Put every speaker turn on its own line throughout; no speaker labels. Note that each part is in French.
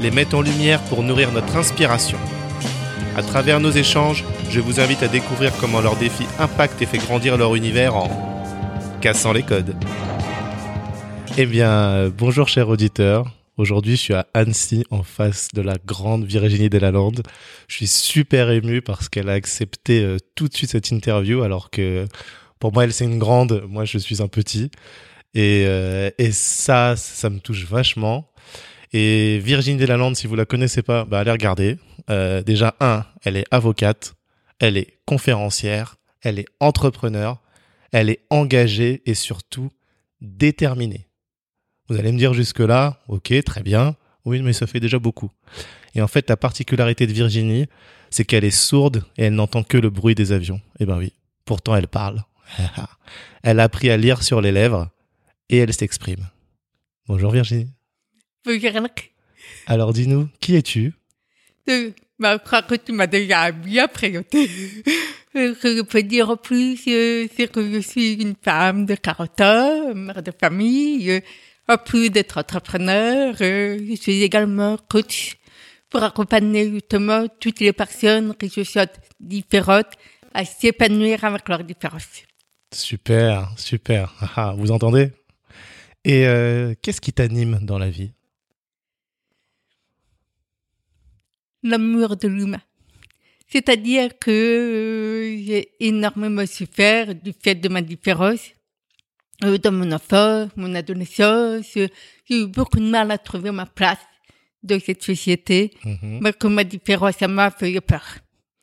les met en lumière pour nourrir notre inspiration. À travers nos échanges, je vous invite à découvrir comment leurs défis impactent et fait grandir leur univers en cassant les codes. Eh bien, bonjour chers auditeurs. Aujourd'hui, je suis à Annecy, en face de la grande Virginie Delalande. Je suis super ému parce qu'elle a accepté euh, tout de suite cette interview, alors que pour moi, elle c'est une grande, moi je suis un petit. Et, euh, et ça, ça me touche vachement. Et Virginie Delalande, si vous la connaissez pas, bah allez regarder. Euh, déjà, un, elle est avocate, elle est conférencière, elle est entrepreneur, elle est engagée et surtout déterminée. Vous allez me dire jusque-là, ok, très bien, oui, mais ça fait déjà beaucoup. Et en fait, la particularité de Virginie, c'est qu'elle est sourde et elle n'entend que le bruit des avions. Eh ben oui, pourtant elle parle. elle a appris à lire sur les lèvres et elle s'exprime. Bonjour Virginie. Alors dis-nous, qui es-tu?
Bah, je crois que tu m'as déjà bien présenté. Ce que je peux dire en plus, euh, c'est que je suis une femme de 40 ans, mère de famille. euh, En plus d'être entrepreneur, euh, je suis également coach pour accompagner justement toutes les personnes qui se sentent différentes à s'épanouir avec leurs différences.
Super, super. Ah, ah, vous entendez? Et euh, qu'est-ce qui t'anime dans la vie?
L'amour de l'humain. C'est-à-dire que euh, j'ai énormément souffert du fait de ma différence. Euh, dans mon enfance, mon adolescence, j'ai eu beaucoup de mal à trouver ma place dans cette société,
Mhm,
mais que ma différence, ça m'a fait peur.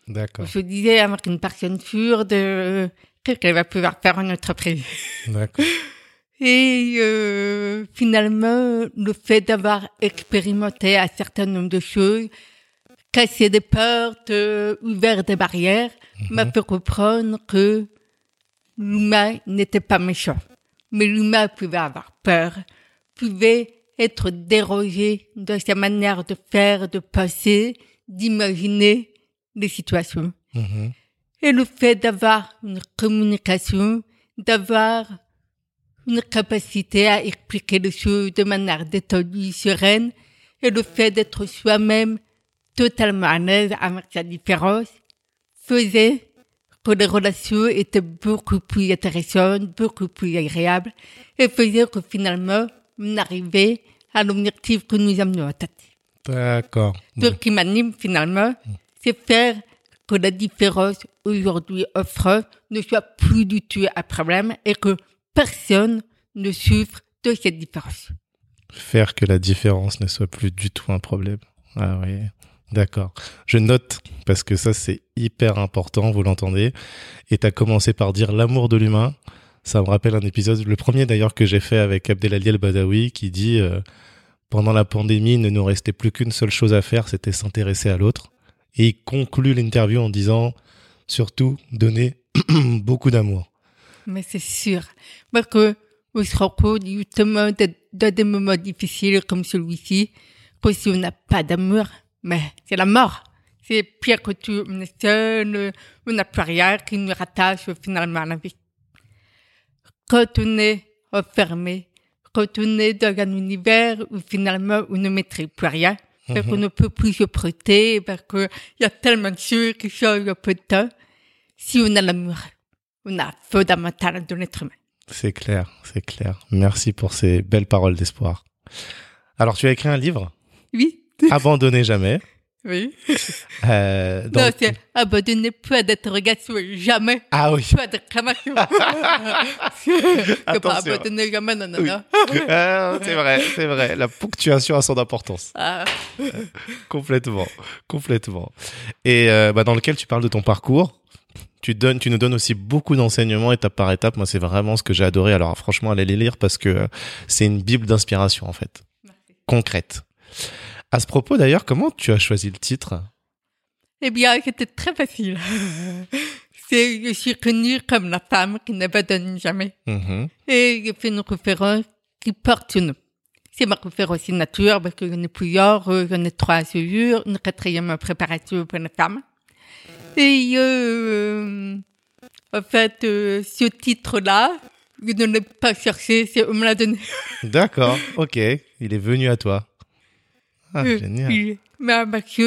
D'accord,
Je disais avec une personne euh, qu'est-ce qu'elle va pouvoir faire en entreprise
d'accord.
Et euh, finalement, le fait d'avoir expérimenté un certain nombre de choses, cassé des portes, euh, ouvert des barrières, m'a fait comprendre que l'humain n'était pas méchant. Mais l'humain pouvait avoir peur, pouvait être dérogé dans sa manière de faire, de penser, d'imaginer les situations.
Mhm,
Et le fait d'avoir une communication, d'avoir une capacité à expliquer les choses de manière détendue, sereine, et le fait d'être soi-même totalement à l'aise avec sa différence, faisait que les relations étaient beaucoup plus intéressantes, beaucoup plus agréables, et faisait que finalement, on arrivait à l'objectif que nous avions en tête.
D'accord.
Ce qui m'anime finalement, c'est faire que la différence aujourd'hui offre ne soit plus du tout un problème et que personne ne souffre de cette différence.
Faire que la différence ne soit plus du tout un problème. Ah oui, d'accord. Je note, parce que ça c'est hyper important, vous l'entendez. Et tu as commencé par dire l'amour de l'humain. Ça me rappelle un épisode, le premier d'ailleurs que j'ai fait avec Abdelali El-Badawi, qui dit euh, Pendant la pandémie, il ne nous restait plus qu'une seule chose à faire, c'était s'intéresser à l'autre. Et il conclut l'interview en disant Surtout, donner beaucoup d'amour.
Mais c'est sûr. Parce que on se compte justement dans des moments difficiles comme celui-ci, que si on n'a pas d'amour, mais c'est la mort. C'est pire que tout. On est seul, on n'a plus rien qui nous rattache finalement à la vie. Quand on est enfermé, quand on est dans un univers où finalement on ne maîtrise plus rien, parce qu'on ne peut plus se prêter, parce qu'il y a tellement de choses qui changent en peu de temps, si on a l'amour, on a fondamental de l'être humain.
C'est clair, c'est clair. Merci pour ces belles paroles d'espoir. Alors, tu as écrit un livre,
Oui,
Abandonnez jamais.
oui.
Euh, dans-
Non, c'est abandonner pas d'interrogation, jamais.
Ah oui.
Pas. C'est pas abandonner jamais, non, non,
Oui.
non.
Ah, c'est vrai, c'est vrai. La ponctuation a son importance.
Ah,
Complètement, complètement. Et euh, bah, dans lequel tu parles de ton parcours. Tu donnes, tu nous donnes aussi beaucoup d'enseignements étape par étape. Moi, c'est vraiment ce que j'ai adoré. Alors, franchement, allez les lire parce que euh, c'est une bible d'inspiration en fait, concrète. À ce propos, d'ailleurs, comment tu as choisi le titre?
Eh bien, c'était très facile. C'est, je suis connue comme la femme qui n'abandonne jamais.
Mhm.
Et j'ai fait une référence qui porte nom. C'est ma référence signature parce que j'en ai plusieurs, j'en ai trois à ce jour, une quatrième préparation pour la femme. Et euh, en fait, euh, ce titre-là, je ne l'ai pas cherché, c'est on me l'a donné.
D'accord, ok. Il est venu à toi. Ah,
Euh,
génial.
oui. Mais parce que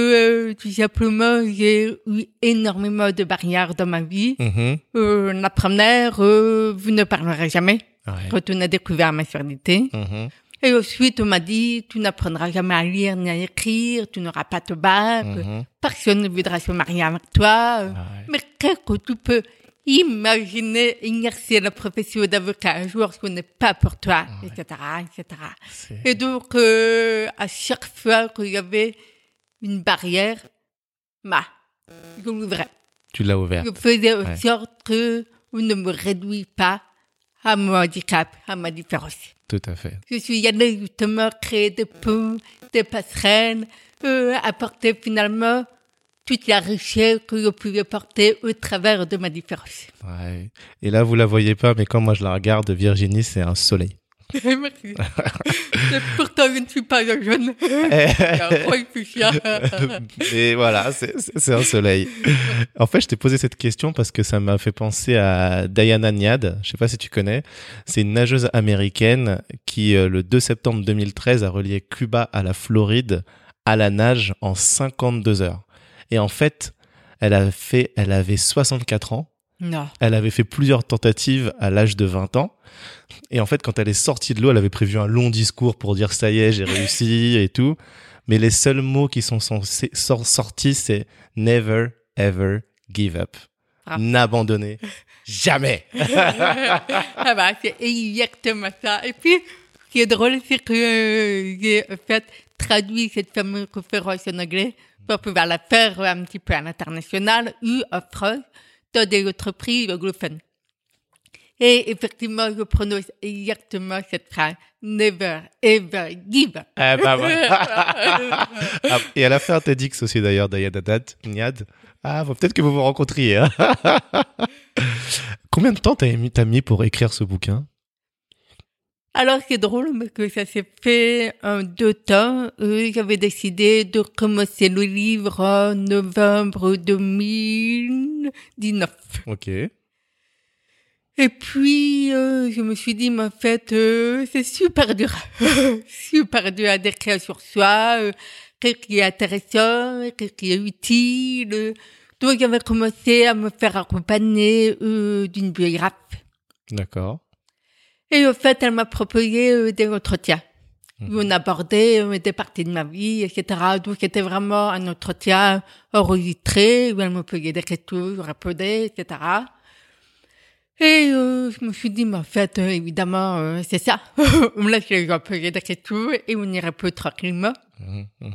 euh, tout simplement, j'ai eu énormément de barrières dans ma vie.
Mhm.
Euh, la première, euh, vous ne parlerez jamais
Ouais.
a découvert ma surdité.
Mhm.
Et ensuite, on m'a dit, tu n'apprendras jamais à lire ni à écrire, tu n'auras pas de bac,
Mhm.
personne ne voudra se marier avec toi.
Ouais.
Mais qu'est-ce que tu peux imaginer exercer la profession d'avocat un jour, ce n'est pas pour toi, etc., etc. Et donc, euh, à chaque fois qu'il y avait une barrière, bah, je l'ouvrais.
Tu l'as ouvert.
Je faisais en
Ouais.
sorte que on ne me réduit pas à mon handicap, à ma différence.
Tout à fait.
Je suis allée justement créer des ponts, des passerelles, euh, apporter finalement toute la richesse que je pouvais porter au travers de ma différence.
Ouais. Et là, vous la voyez pas, mais quand moi je la regarde, Virginie, c'est un soleil.
Merci. Pourtant, je ne suis pas un jeune. fuchsia.
Mais voilà, c'est un soleil. En fait, je t'ai posé cette question parce que ça m'a fait penser à Diana Niad. Je sais pas si tu connais. C'est une nageuse américaine qui, euh, le 2 septembre 2013, a relié Cuba à la Floride à la nage en 52 heures. Et en fait, elle a fait, elle avait 64 ans.
Non.
Elle avait fait plusieurs tentatives à l'âge de 20 ans. Et en fait, quand elle est sortie de l'eau, elle avait prévu un long discours pour dire ça y est, j'ai réussi et tout. Mais les seuls mots qui sont sortis, c'est never, ever give up.
Ah.
N'abandonner jamais.
ah bah, c'est exactement ça. Et puis, ce qui est drôle, c'est que euh, j'ai en fait traduit cette fameuse conférence en anglais pour pouvoir la faire un petit peu à l'international en France dans des entreprises anglophones. Et effectivement, je prononce exactement cette phrase. Never, ever give.
Eh ben. Ah, et elle a fait un TEDx aussi d'ailleurs, Diana Niad-. Ah, faut peut-être que vous vous rencontriez. hein. Combien de temps t'as mis, t'as mis pour écrire ce bouquin?
Alors, c'est drôle parce que ça s'est fait en deux temps. J'avais décidé de commencer le livre en novembre 2019.
Ok.
Et puis, euh, je me suis dit, mais en fait, euh, c'est super dur. super dur à décrire sur soi. Euh, qu'est-ce qui est intéressant, qu'est-ce qui est utile. Donc, j'avais commencé à me faire accompagner euh, d'une biographe.
D'accord.
Et au fait, elle m'a proposé euh, des entretiens. Où on abordait des parties de ma vie, etc. Donc, c'était vraiment un entretien enregistré, où elle me posait des questions, je répondais, etc. Et euh, je me suis dit, mais en fait, euh, évidemment, euh, c'est ça. on me laisse les gens poser des questions et on y répond tranquillement.
Mhm, mhm.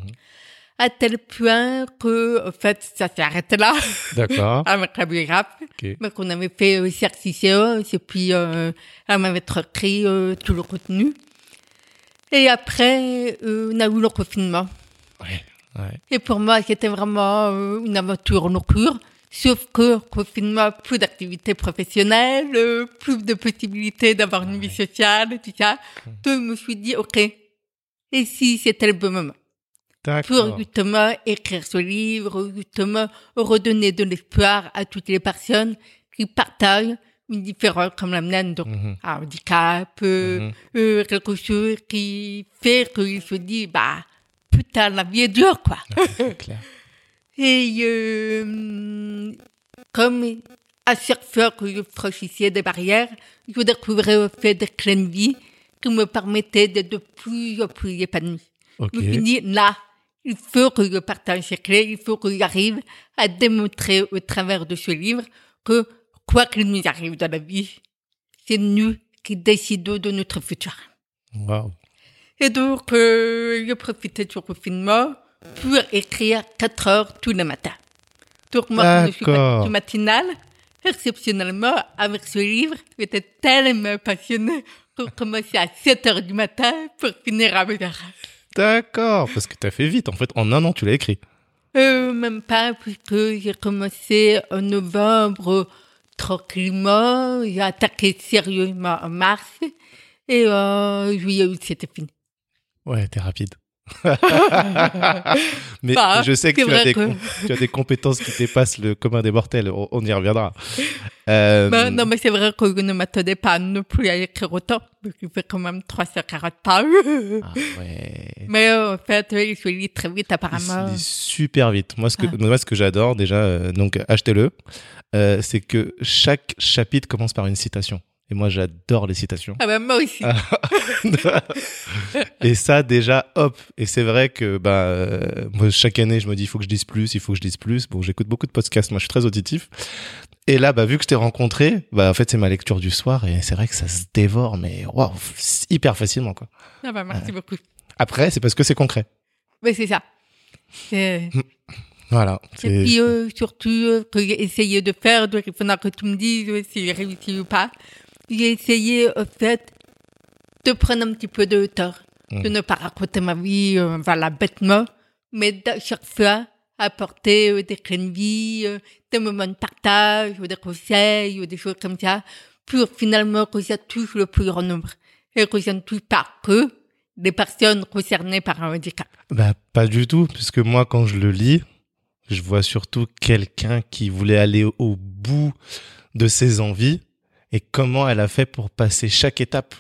À tel point que, en fait, ça s'est arrêté là,
D'accord.
avec la biographe.
Ok.
Mais qu'on avait fait euh, séance et puis euh, elle m'avait transcrit euh, tout le contenu. Et après, euh, on a eu le confinement.
Ouais. Ouais.
Et pour moi, c'était vraiment euh, une aventure nocturne. Sauf que confinement, plus d'activités professionnelles, euh, plus de possibilités d'avoir une vie sociale, tout ça. Donc, je me suis dit, OK, et si c'était le bon moment? Pour justement écrire ce livre, justement redonner de l'espoir à toutes les personnes qui partagent une différence comme la mienne, donc
Mhm.
un handicap, euh,
Mhm.
euh, quelque chose qui fait qu'il se dit, bah, putain, la vie est dure, quoi.
Clair.
Et euh, comme à chaque fois que je franchissais des barrières, je découvrais au fait des clés de vie qui me permettaient d'être de plus en plus épanouie. Je me suis dit, là, il faut que je partage clés, il faut que j'arrive à démontrer au travers de ce livre que quoi qu'il nous arrive dans la vie, c'est nous qui décidons de notre futur.
Waouh.
Et donc, euh, je profitais du confinement pour écrire 4 heures tous les matins. Donc, moi, je suis du tout matinale. Exceptionnellement, avec ce livre, j'étais tellement passionnée pour commencer à 7 heures du matin pour finir à 8 heures.
D'accord, parce que t'as fait vite. En fait, en un an, tu l'as écrit.
Euh, même pas, puisque j'ai commencé en novembre tranquillement, j'ai attaqué sérieusement en mars, et en juillet août, c'était fini.
Ouais, t'es rapide. Mais
Bah,
je sais que tu as, des
que-
com- tu as des compétences qui dépassent le commun des mortels. On, on y reviendra. Euh,
Ben, non, mais c'est vrai que je ne m'attendais pas non plus à écrire autant, parce qu'il fait quand même 340 pages.
ah ouais.
mais euh, en fait, il se lit très vite
Il
apparemment.
se lit super vite. Moi, ce que,
Ah.
moi, ce que j'adore déjà, euh, donc achetez-le, euh, c'est que chaque chapitre commence par une citation. Et moi, j'adore les citations.
Ah ben moi aussi.
et ça, déjà, hop. Et c'est vrai que bah, euh, moi, chaque année, je me dis, il faut que je dise plus, il faut que je dise plus. Bon, j'écoute beaucoup de podcasts. Moi, je suis très auditif. Et là, bah, vu que je t'ai rencontré, bah, en fait, c'est ma lecture du soir. Et c'est vrai que ça se dévore, mais waouh, hyper facilement, quoi.
Ah ben merci beaucoup.
Après, c'est parce que c'est concret.
Mais c'est ça. C'est-
Voilà.
Et puis euh, surtout, euh, essayé de faire, donc il faudra que tu me dises si j'ai réussi ou pas. J'ai essayé, en fait, de prendre un petit peu de hauteur, de ne pas raconter ma vie, euh, voilà, bêtement, mais à chaque fois, apporter euh, des clés de vie, euh, des moments de partage, ou des conseils, ou des choses comme ça, pour finalement que ça touche le plus grand nombre. Et que ça ne touche pas que les personnes concernées par un handicap.
Bah, pas du tout, puisque moi, quand je le lis, je vois surtout quelqu'un qui voulait aller au bout de ses envies et comment elle a fait pour passer chaque étape.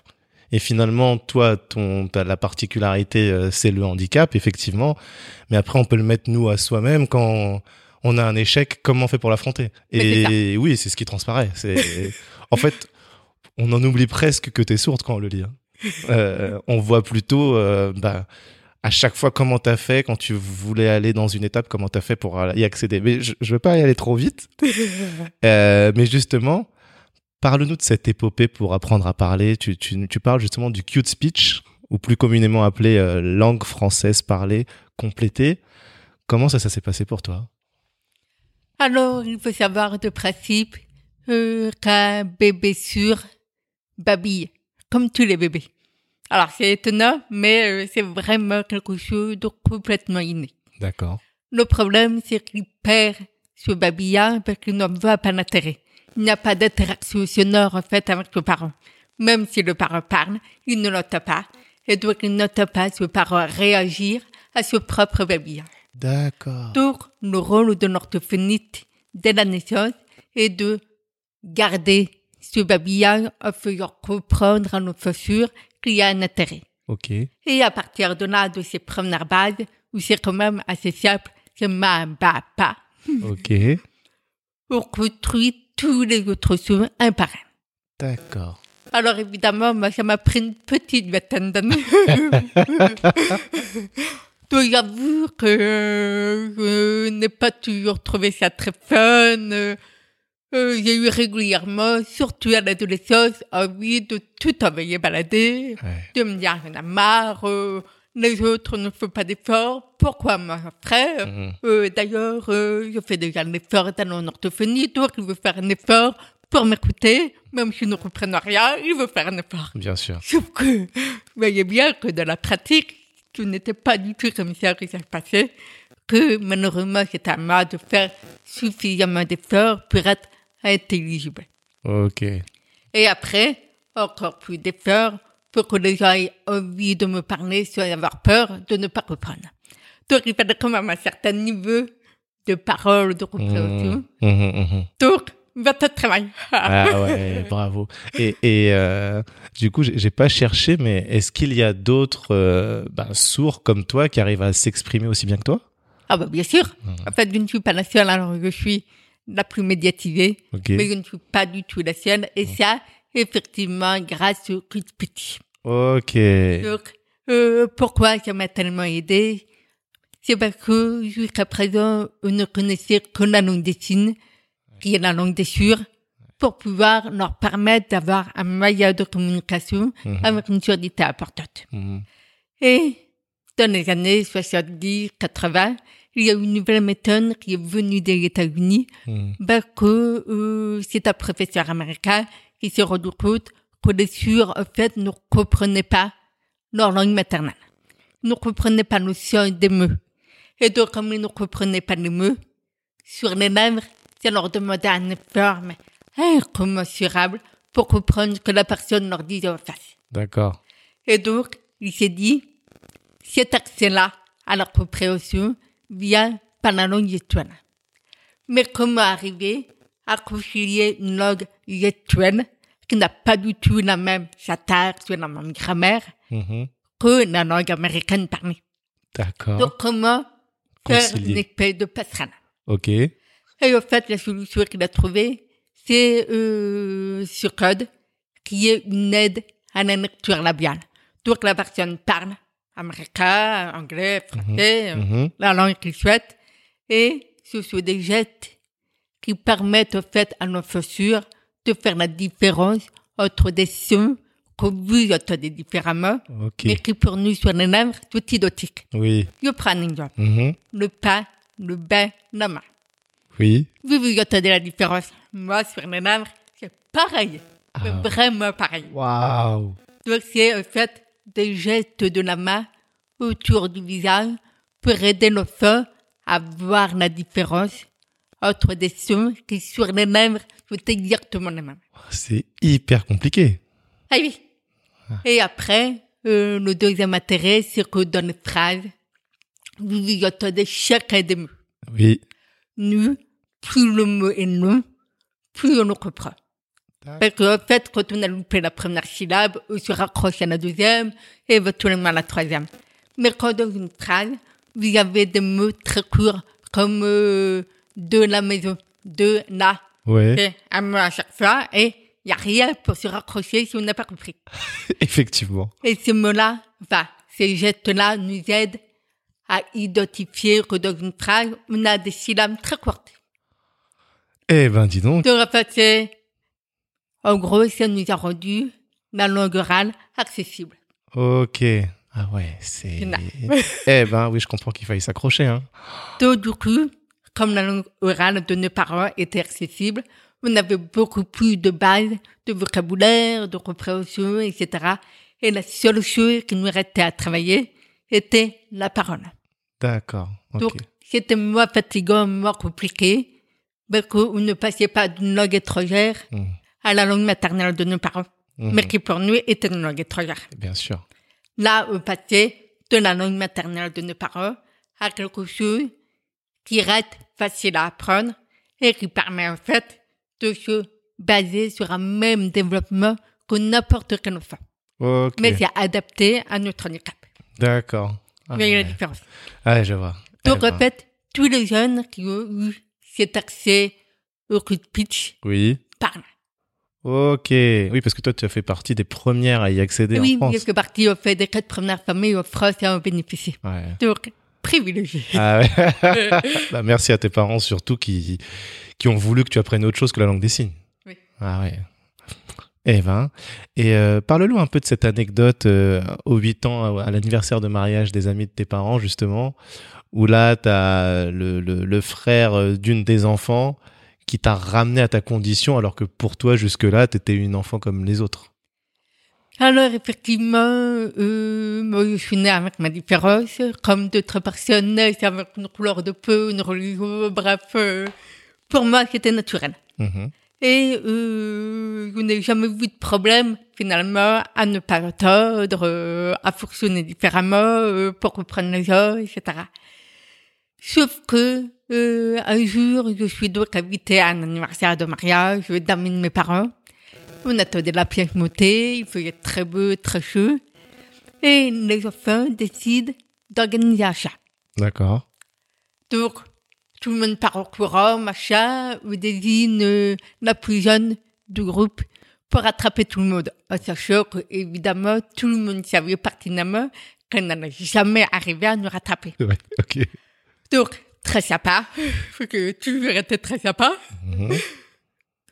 Et finalement, toi, ton, t'as la particularité, euh, c'est le handicap, effectivement. Mais après, on peut le mettre nous à soi-même quand on a un échec. Comment on fait pour l'affronter? Et oui, c'est ce qui transparaît. C'est, en fait, on en oublie presque que t'es sourde quand on le lit. hein. Euh, on voit plutôt, euh, bah, à chaque fois comment t'as fait quand tu voulais aller dans une étape, comment t'as fait pour y accéder. Mais je, je veux pas y aller trop vite. Mais justement, parle-nous de cette épopée pour apprendre à parler. Tu, tu, tu parles justement du cute speech, ou plus communément appelé euh, langue française parlée complétée. Comment ça, ça s'est passé pour toi?
Alors, il faut savoir de principe euh, qu'un bébé sûr babille, comme tous les bébés. Alors, c'est étonnant, mais euh, c'est vraiment quelque chose de complètement inné.
D'accord.
Le problème, c'est qu'il perd ce babillard parce qu'il ne voit pas l'intérêt. Il n'y a pas d'interaction sonore, en fait, avec le parent. Même si le parent parle, il ne l'entend pas. Et donc, il n'entend pas ce parent réagir à ce propre babillard.
D'accord.
Donc, le rôle de l'orthophoniste dès la naissance est de garder ce babillard en faisant comprendre à notre sûr qu'il y a un intérêt.
Ok.
Et à partir de là, de ces premières bases, où c'est quand même assez simple, c'est ma, ba, pa,
Ok.
on construit tous les autres sons un par un.
D'accord.
Alors évidemment, moi, ça m'a pris une petite vingtaine d'années. Donc j'avoue que je n'ai pas toujours trouvé ça très fun. Euh, j'ai eu régulièrement, surtout à l'adolescence, envie de tout envoyer balader,
Ouais.
de me dire j'en ai marre, euh, les autres ne font pas d'efforts, pourquoi moi frère
Mhm.
euh, D'ailleurs, euh, je fais déjà un effort dans mon orthophonie, donc il veut faire un effort pour m'écouter, même si je ne comprends rien, il veut faire un effort.
Bien sûr.
Sauf que, vous voyez bien que dans la pratique, ce n'était pas du tout comme ça que ça se passait, que malheureusement, c'était à moi de faire suffisamment d'efforts pour être intelligible.
Ok.
Et après, encore plus d'efforts pour que les gens aient envie de me parler sans avoir peur de ne pas comprendre. Donc, il fallait quand même un certain niveau de parole, de compréhension.
Mhm, mhm, mhm.
Donc, votre travail.
Ah ouais, bravo. Et, et euh, du coup, j'ai pas cherché, mais est-ce qu'il y a d'autres euh, bah, sourds comme toi qui arrivent à s'exprimer aussi bien que toi?
Ah bah bien sûr.
Mhm.
En fait, je ne suis pas la seule, alors je suis la plus médiatisée, mais je ne suis pas du tout la seule. Et ça, effectivement, grâce au de petit.
Ok.
Donc, euh, pourquoi ça m'a tellement aidé? C'est parce que jusqu'à présent, on ne connaissait que la langue des signes, qui est la langue des sûrs, pour pouvoir leur permettre d'avoir un moyen de communication
Mhm.
avec une surdité importante.
Mhm.
Et dans les années 70, 80, il y a une nouvelle méthode qui est venue des États-Unis,
Mhm.
parce que euh, c'est un professeur américain qui s'est rendu compte que les sûrs, en fait, ne comprenaient pas leur langue maternelle. ne comprenaient pas le son des mots. Et donc, comme ils ne comprenaient pas les mots, sur les lèvres, ça leur demandait un effort mais incommensurable pour comprendre ce que la personne leur disait en face.
D'accord.
Et donc, il s'est dit, cet accès-là à la compréhension vient par la langue yetuane. Mais comment arriver à concilier une langue yetuane qui n'a pas du tout la même syntaxe ou la même grammaire
Mhm.
que la langue américaine parlée.
D'accord.
Donc, comment faire une espèce de passerelle
Ok.
Et en fait, la solution qu'il a trouvée, c'est euh, ce code qui est une aide à la lecture labiale. Donc, la personne parle américain, anglais, français, euh,
Mhm.
la langue qu'il souhaite. Et ce sont des gestes qui permettent en fait à nos chaussures de faire la différence entre des sons que vous entendez différemment,
Ok.
mais qui pour nous sur les lèvres sont identiques.
Oui.
Je prends un exemple.
Mhm.
Le pas, le bain, la main.
Oui.
Vous, vous entendez la différence. Moi, sur les lèvres, c'est pareil.
Ah.
vraiment pareil.
Waouh.
Donc, c'est en fait des gestes de la main autour du visage pour aider le feu à voir la différence entre des sons qui, sur les lèvres, sont exactement les mêmes.
C'est hyper compliqué.
Ah oui. Et après, euh, le deuxième intérêt, c'est que dans les phrases, vous vous entendez chacun des mots.
Oui.
nous, plus le mot est long, plus on le comprend. Parce qu'en fait, quand on a loupé la première syllabe, on se raccroche à la deuxième et éventuellement à la troisième. Mais quand dans une phrase, vous avez des mots très courts comme euh, de la maison, de la,
Ouais.
c'est un mot à chaque fois et il n'y a rien pour se raccrocher si on n'a pas compris.
Effectivement.
Et ces mots-là, enfin, ces gestes-là nous aident à identifier que dans une phrase, on a des syllabes très courtes.
Eh ben, dis donc.
Fait, c'est, en gros, ça nous a rendu la langue orale accessible.
Ok. Ah ouais, c'est. Eh ben, oui, je comprends qu'il faille s'accrocher, hein.
Donc, du coup, comme la langue orale de nos parents était accessible, on avait beaucoup plus de bases, de vocabulaire, de compréhension, etc. Et la seule chose qui nous restait à travailler était la parole.
D'accord.
Donc, c'était moins fatigant, moins compliqué, parce qu'on ne passait pas d'une langue étrangère
Mhm.
à la langue maternelle de nos parents,
Mhm.
mais qui pour nous était une langue étrangère.
Bien sûr.
Là, on passait de la langue maternelle de nos parents à quelque chose qui reste facile à apprendre et qui permet en fait de se baser sur un même développement que n'importe quel enfant.
Ok.
Mais c'est adapté à notre handicap.
D'accord. Ah,
Mais il y a
ouais.
la différence?
Ah, je vois.
Donc, en fait, tous les jeunes qui ont eu cet accès au coup de pitch
Oui.
parlent.
Ok. Oui, parce que toi, tu as fait partie des premières à y accéder
oui,
en France.
parce que partie, on fait des quatre premières familles en France et en bénéficie.
Ouais.
Donc, privilégié.
Ah ouais. bah, merci à tes parents surtout qui, qui ont voulu que tu apprennes autre chose que la langue des signes.
Oui.
Ah ouais. Eh ben, et euh, parle-nous un peu de cette anecdote euh, aux 8 ans, à, à l'anniversaire de mariage des amis de tes parents, justement, où là, tu as le, le, le frère euh, d'une des enfants qui t'a ramené à ta condition, alors que pour toi, jusque-là, tu étais une enfant comme les autres.
Alors, effectivement, euh, moi, je suis née avec ma différence, comme d'autres personnes naissent avec une couleur de peau, une religion, bref, euh, pour moi, c'était naturel.
Mhm.
Et euh, je n'ai jamais vu de problème, finalement, à ne pas entendre, euh, à fonctionner différemment, euh, pour comprendre les gens, etc. Sauf que, euh, un jour, je suis donc invitée à un anniversaire de mariage d'amis de mes parents. On attendait la pièce montée, il faisait très beau, très chaud. Et les enfants décident d'organiser un chat.
D'accord.
Donc, tout le monde part au courant, machin, on désigne euh, la plus jeune du groupe pour attraper tout le monde. En sachant que, évidemment, tout le monde savait pertinemment qu'elle n'allait jamais arriver à nous rattraper.
Ouais, ok.
Donc, très sympa, faut que toujours été très sympa.
Mhm.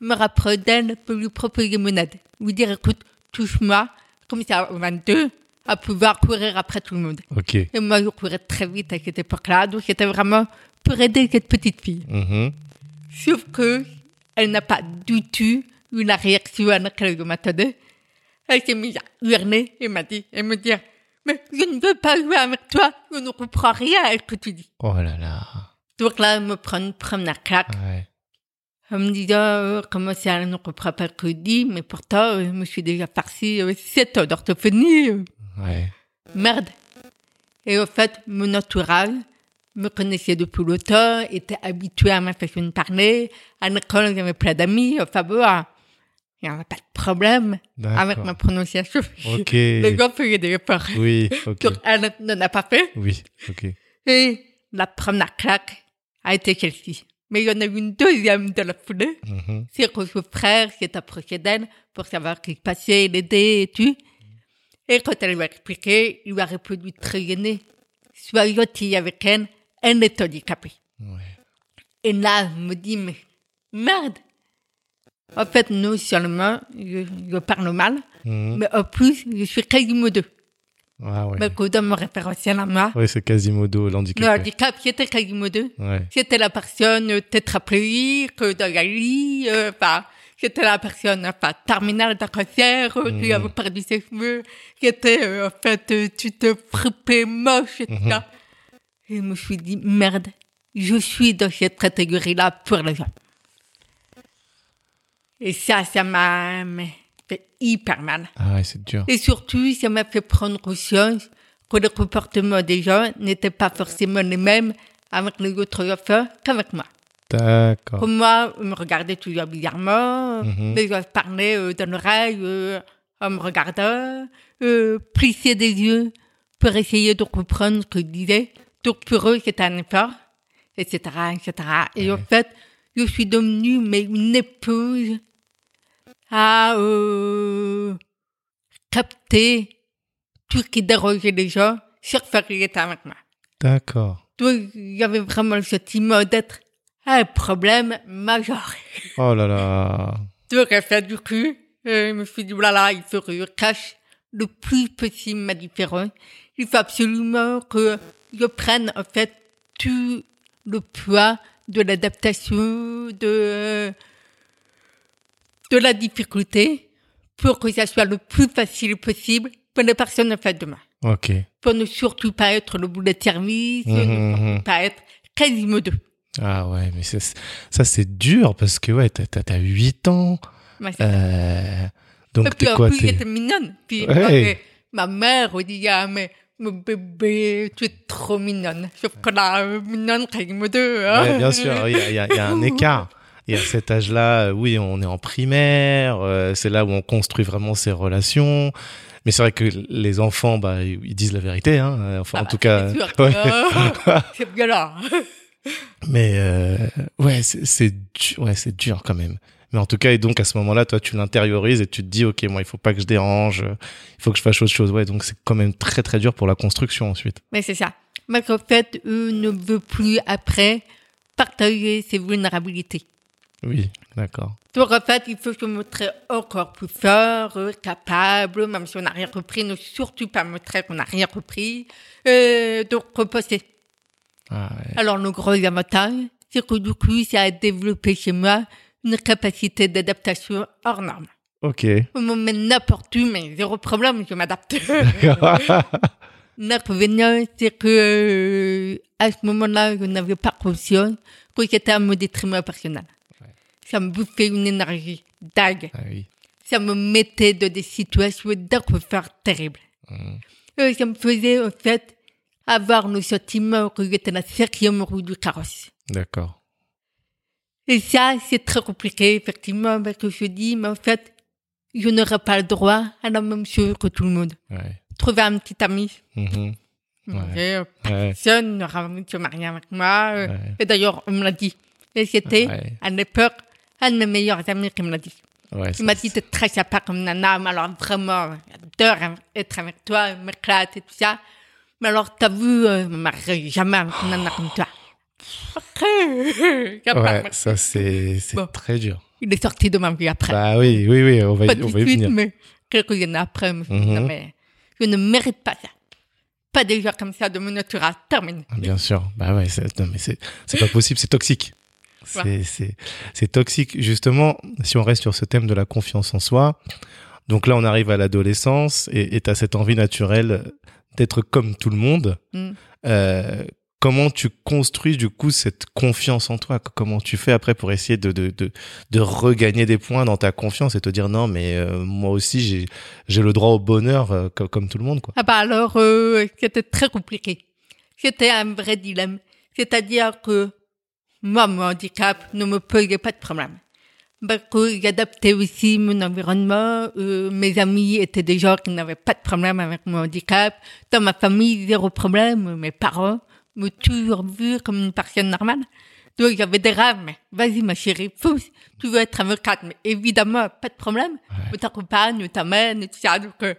Me rapproche d'elle pour lui proposer mon aide. Lui dire, écoute, touche-moi, comme ça, au 22, à pouvoir courir après tout le monde.
Ok.
Et moi, je courais très vite à cette époque-là, donc c'était vraiment pour aider cette petite fille.
Mhm.
Sauf que elle n'a pas du tout eu la réaction à laquelle je m'attendais. Elle s'est mise à hurler et m'a dit, et me dire, mais je ne veux pas jouer avec toi, je ne comprends rien à ce que tu dis.
Oh là là.
Donc là, elle me prend une première claque.
Ouais.
Elle me dit, oh, comment ça, comprend pas dis, mais pourtant, euh, je me suis déjà farci euh, sept ans d'orthophonie. euh.
Ouais.
Merde. Et au fait, mon entourage me connaissait depuis longtemps, était habitué à ma façon de parler. À l'école, j'avais plein d'amis. Enfin bon, hein, il n'y avait pas de problème avec ma prononciation.
Ok.
Les gens faisaient des efforts.
Oui, ok.
Donc, elle n'en a pas fait.
Oui, ok.
Et la première claque a été celle-ci. Mais il y en a eu une deuxième de la foulée.
Mhm.
C'est que son frère s'est approché d'elle pour savoir ce qui se passait, l'aider et tout. Et quand elle lui a expliqué, il lui a répondu très gêné. Sois gentil avec elle, elle est handicapée.
Ouais.
Et là, je me dis, mais merde. En fait, non seulement je, je parle mal,
Mhm.
mais en plus, je suis quasimodo.
Ah ouais.
Dans mon référentiel à moi,
Oui, c'est Quasimodo,
le
l'handicapé.
handicap, c'était quasimodo.
Ouais.
C'était la personne tétraplégique dans la vie, euh, enfin, c'était la personne, enfin, terminale d'un cancer, euh, qui
Mhm.
avait perdu ses cheveux, qui était, euh, en fait, euh, tu te frippais moche et tout
Mhm.
ça. Et je me suis dit, merde, je suis dans cette catégorie-là pour les gens. Et ça, ça m'a fait hyper mal.
Ah ouais, c'est dur.
Et surtout, ça m'a fait prendre conscience que le comportement des gens n'était pas forcément les mêmes avec les autres enfants qu'avec moi.
D'accord.
Comme moi, on me regardait toujours bizarrement,
Mhm.
les gens parlaient euh, dans l'oreille euh, en me regardant, euh, plissaient des yeux pour essayer de comprendre ce que je disais. Donc pour eux, c'était un effort, etc., etc. Et en fait, je suis devenue mais, une épouse à euh, capter tout ce qui dérangeait les gens, sur faire avec moi.
D'accord.
Donc, il y avait vraiment le sentiment d'être un problème majeur.
Oh là là.
Donc, à fait du euh, je me suis dit, voilà, il faut que je cache le plus possible ma différence. Il faut absolument que je prenne, en fait, tout le poids de l'adaptation, de, de la difficulté, pour que ça soit le plus facile possible pour les personnes en face de moi.
Ok.
Pour ne surtout pas être le boulet de service,
Mhm,
ne surtout
mhm.
pas être quasimodo.
Ah ouais, mais ça c'est dur parce que ouais, t'as, t'as 8 ans.
C'est
Euh,
Et
donc
puis
t'es quoi t'es...
j'étais mignonne. Puis
Ouais.
ma mère on dit, ah, mais mon bébé, tu es trop mignonne. Sauf que euh, mignonne, Quasimodo. Hein.
Ouais, bien sûr, y y il y a un écart. Et à cet âge-là, euh, oui, on est en primaire, euh, c'est là où on construit vraiment ses relations. Mais c'est vrai que les enfants, bah, ils disent la vérité, hein. Enfin,
Ah
en
bah,
tout cas. ouais.
Euh, c'est là.
Mais euh, ouais, c'est ouais, c'est dur quand même. Mais en tout cas, et donc à ce moment-là, toi, tu l'intériorises et tu te dis, ok, moi, il faut pas que je dérange, il faut que je fasse autre chose. Ouais, donc c'est quand même très très dur pour la construction ensuite.
Mais c'est ça. Mais qu'en fait, eux ne veulent plus après partager ses vulnérabilités.
Oui, d'accord.
Donc en fait, il faut se montrer encore plus fort, euh, capable, même si on n'a rien repris, ne surtout pas montrer qu'on n'a rien repris. Euh, donc reposer.
Ah, ouais.
Alors le gros avantage, c'est que du coup, ça a développé chez moi une capacité d'adaptation hors norme.
Ok.
On me met n'importe où, mais zéro problème, je m'adapte. L'inconvénient, c'est que euh, à ce moment-là, je n'avais pas conscience que c'était à mon détriment personnel. Ça me bouffait une énergie dingue.
ah oui.
Ça me mettait dans des situations d'inconfort terribles.
Mhm.
Euh, ça me faisait, en fait, avoir le sentiment que j'étais la cinquième roue du carrosse.
D'accord.
Et ça, c'est très compliqué, effectivement, parce que je dis, mais en fait, je n'aurai pas le droit à la même chose que tout le monde.
Ouais.
Trouver un petit ami.
Mhm. Ouais.
Et, euh,
Ouais.
personne n'aura envie de se marier avec moi.
Ouais.
Et d'ailleurs, on me l'a dit. Et c'était, à l'époque, un de mes meilleurs amis qui me l'a dit.
Ouais,
Il m'a dit, t'es très sympa comme nana, mais alors vraiment, j'adore être avec toi, m'éclate et tout ça. Mais alors, t'as vu, euh, je me marierai jamais avec une nana comme toi.
Ouais, ça c'est
Bon.
très dur.
Il est sorti de ma vie après.
Bah oui, oui, oui, on va,
pas
y, on va y
suite,
venir.
mais quelques années après, me dit,
Mhm.
non, mais je ne mérite pas ça. Pas des gens comme ça de mon natura. Termine.
Bien sûr. Bah ouais, mais c'est pas possible, c'est toxique. C'est, toxique. Justement, si on reste sur ce thème de la confiance en soi, donc là, on arrive à l'adolescence et tu as cette envie naturelle d'être comme tout le monde.
Mm.
Euh, comment tu construis du coup cette confiance en toi? Comment tu fais après pour essayer de, de, de, de regagner des points dans ta confiance et te dire non mais euh, moi aussi j'ai le droit au bonheur euh, comme, comme tout le monde quoi?
Ah bah alors, euh, c'était très compliqué. C'était un vrai dilemme. C'est-à-dire que moi, mon handicap ne me posait pas de problème. Parce que j'adaptais aussi mon environnement. euh, mes amis étaient des gens qui n'avaient pas de problème avec mon handicap. Dans ma famille, zéro problème. Mes parents m'ont toujours vu comme une personne normale. Donc j'avais des rêves, mais vas-y ma chérie, pousse, tu veux être avocate, mais évidemment, pas de problème.
Ouais.
On t'accompagne, on t'amène, et tout ça. Donc, euh,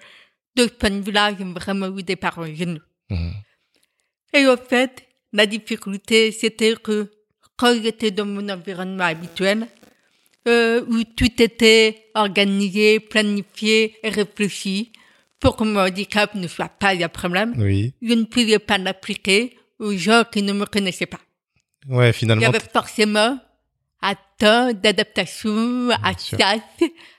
de ce point de vue-là, j'ai vraiment eu des parents géniaux.
Mhm.
Et au fait, la difficulté, c'était que quand j'étais dans mon environnement habituel, euh, où tout était organisé, planifié et réfléchi pour que mon handicap ne soit pas un problème,
Oui.
je ne pouvais pas l'appliquer aux gens qui ne me connaissaient pas.
Ouais
Il y
finalement.
avait forcément un temps d'adaptation à ça,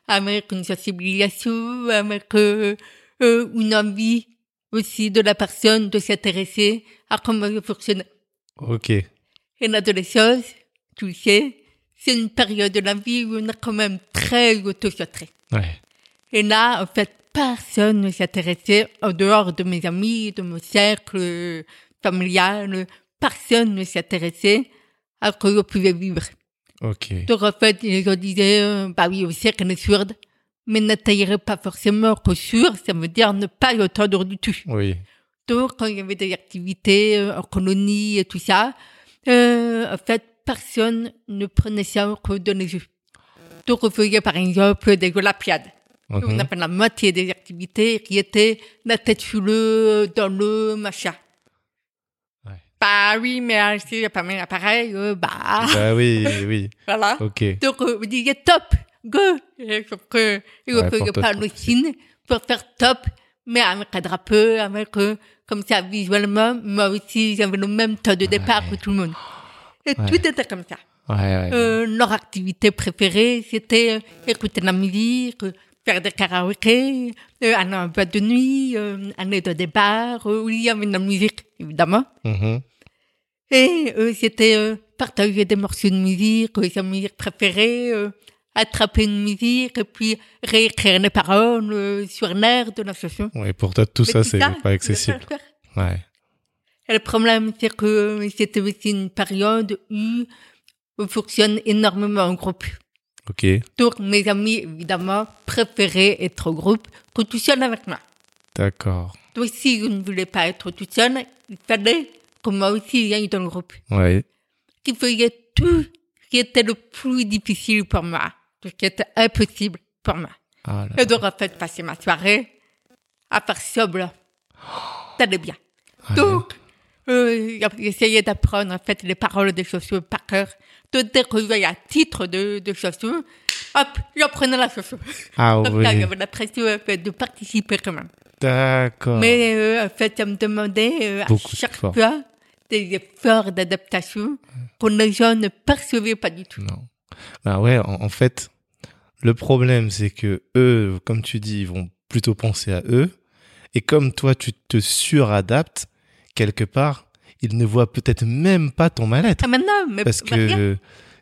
avec une sensibilisation, avec euh, euh, une envie aussi de la personne de s'intéresser à comment je fonctionne.
Ok.
Et l'adolescence, tu le sais, c'est une période de la vie où on est quand même très autocentré.
Ouais.
Et là, en fait, personne ne s'intéressait, en dehors de mes amis, de mon cercle familial, personne ne s'intéressait à ce que je pouvais vivre.
Ok.
Donc, en fait, les gens disaient, euh, bah oui, au cercle, est sourde, mais n'attaillerait pas forcément que sourd, ça veut dire ne pas entendre du tout.
Oui.
Donc, quand il y avait des activités euh, en colonie et tout ça, en fait, personne ne prenait ça dans les yeux. Donc, on faisait, par exemple, des olympiades. On appelle la moitié des activités qui étaient la tête sous le, dans le, machin.
Ouais.
Bah oui, mais euh, a pas mal d'appareils, euh, bah,
Bah oui, oui.
voilà.
Ok.
Donc, euh, on disait top, go! Et que, et on
Ouais, te
pas le signe pour faire top, mais avec un drapeau, avec, euh, comme ça, visuellement, moi aussi, j'avais le même temps de départ
Ouais.
que tout le monde. Et
Ouais.
tout était comme ça.
Ouais.
Euh, leur activité préférée, c'était euh, écouter la musique, euh, faire des karaokés, euh, aller en boîte de nuit, euh, aller dans des bars où il y avait de la musique, évidemment.
Mhm.
Et c'était partager des morceaux de musique, sa musique préférée, attraper une musique et puis réécrire les paroles euh, sur l'air de la chanson.
Ouais, pour toi, tout
Mais
ça, c'est pas accessible.
le faire.
Ouais.
Et le problème, c'est que c'était aussi une période où on fonctionne énormément en groupe.
Ok.
Donc, mes amis, évidemment, préféraient être au groupe que tout seul avec moi.
D'accord.
Donc, si je ne voulais pas être tout seul, il fallait que moi aussi j'aille dans le groupe.
Ouais.
Qui faisait tout ce qui était le plus difficile pour moi. Ce qui était impossible pour moi.
Ah là.
Et donc, en fait, passer ma soirée à faire sobre. Ça allait bien.
Ouais.
Donc, euh, j'essayais d'apprendre, en fait, les paroles des chansons par cœur. Donc, dès que j'avais un titre de, de chanson, hop, j'apprenais la chanson.
Ah
Donc
oui.
là, j'avais l'impression, en fait, de participer quand même.
D'accord.
Mais, euh, en fait, ça me demandait, euh, à chaque fois, des efforts d'adaptation que les gens ne percevaient pas du tout.
Non. Bah ouais, en, en fait, le problème, c'est que eux, comme tu dis, ils vont plutôt penser à eux. Et comme toi, tu te suradaptes, quelque part, ils ne voient peut-être même pas ton mal-être.
Ah, maintenant, mais,
Parce
mais rien.
que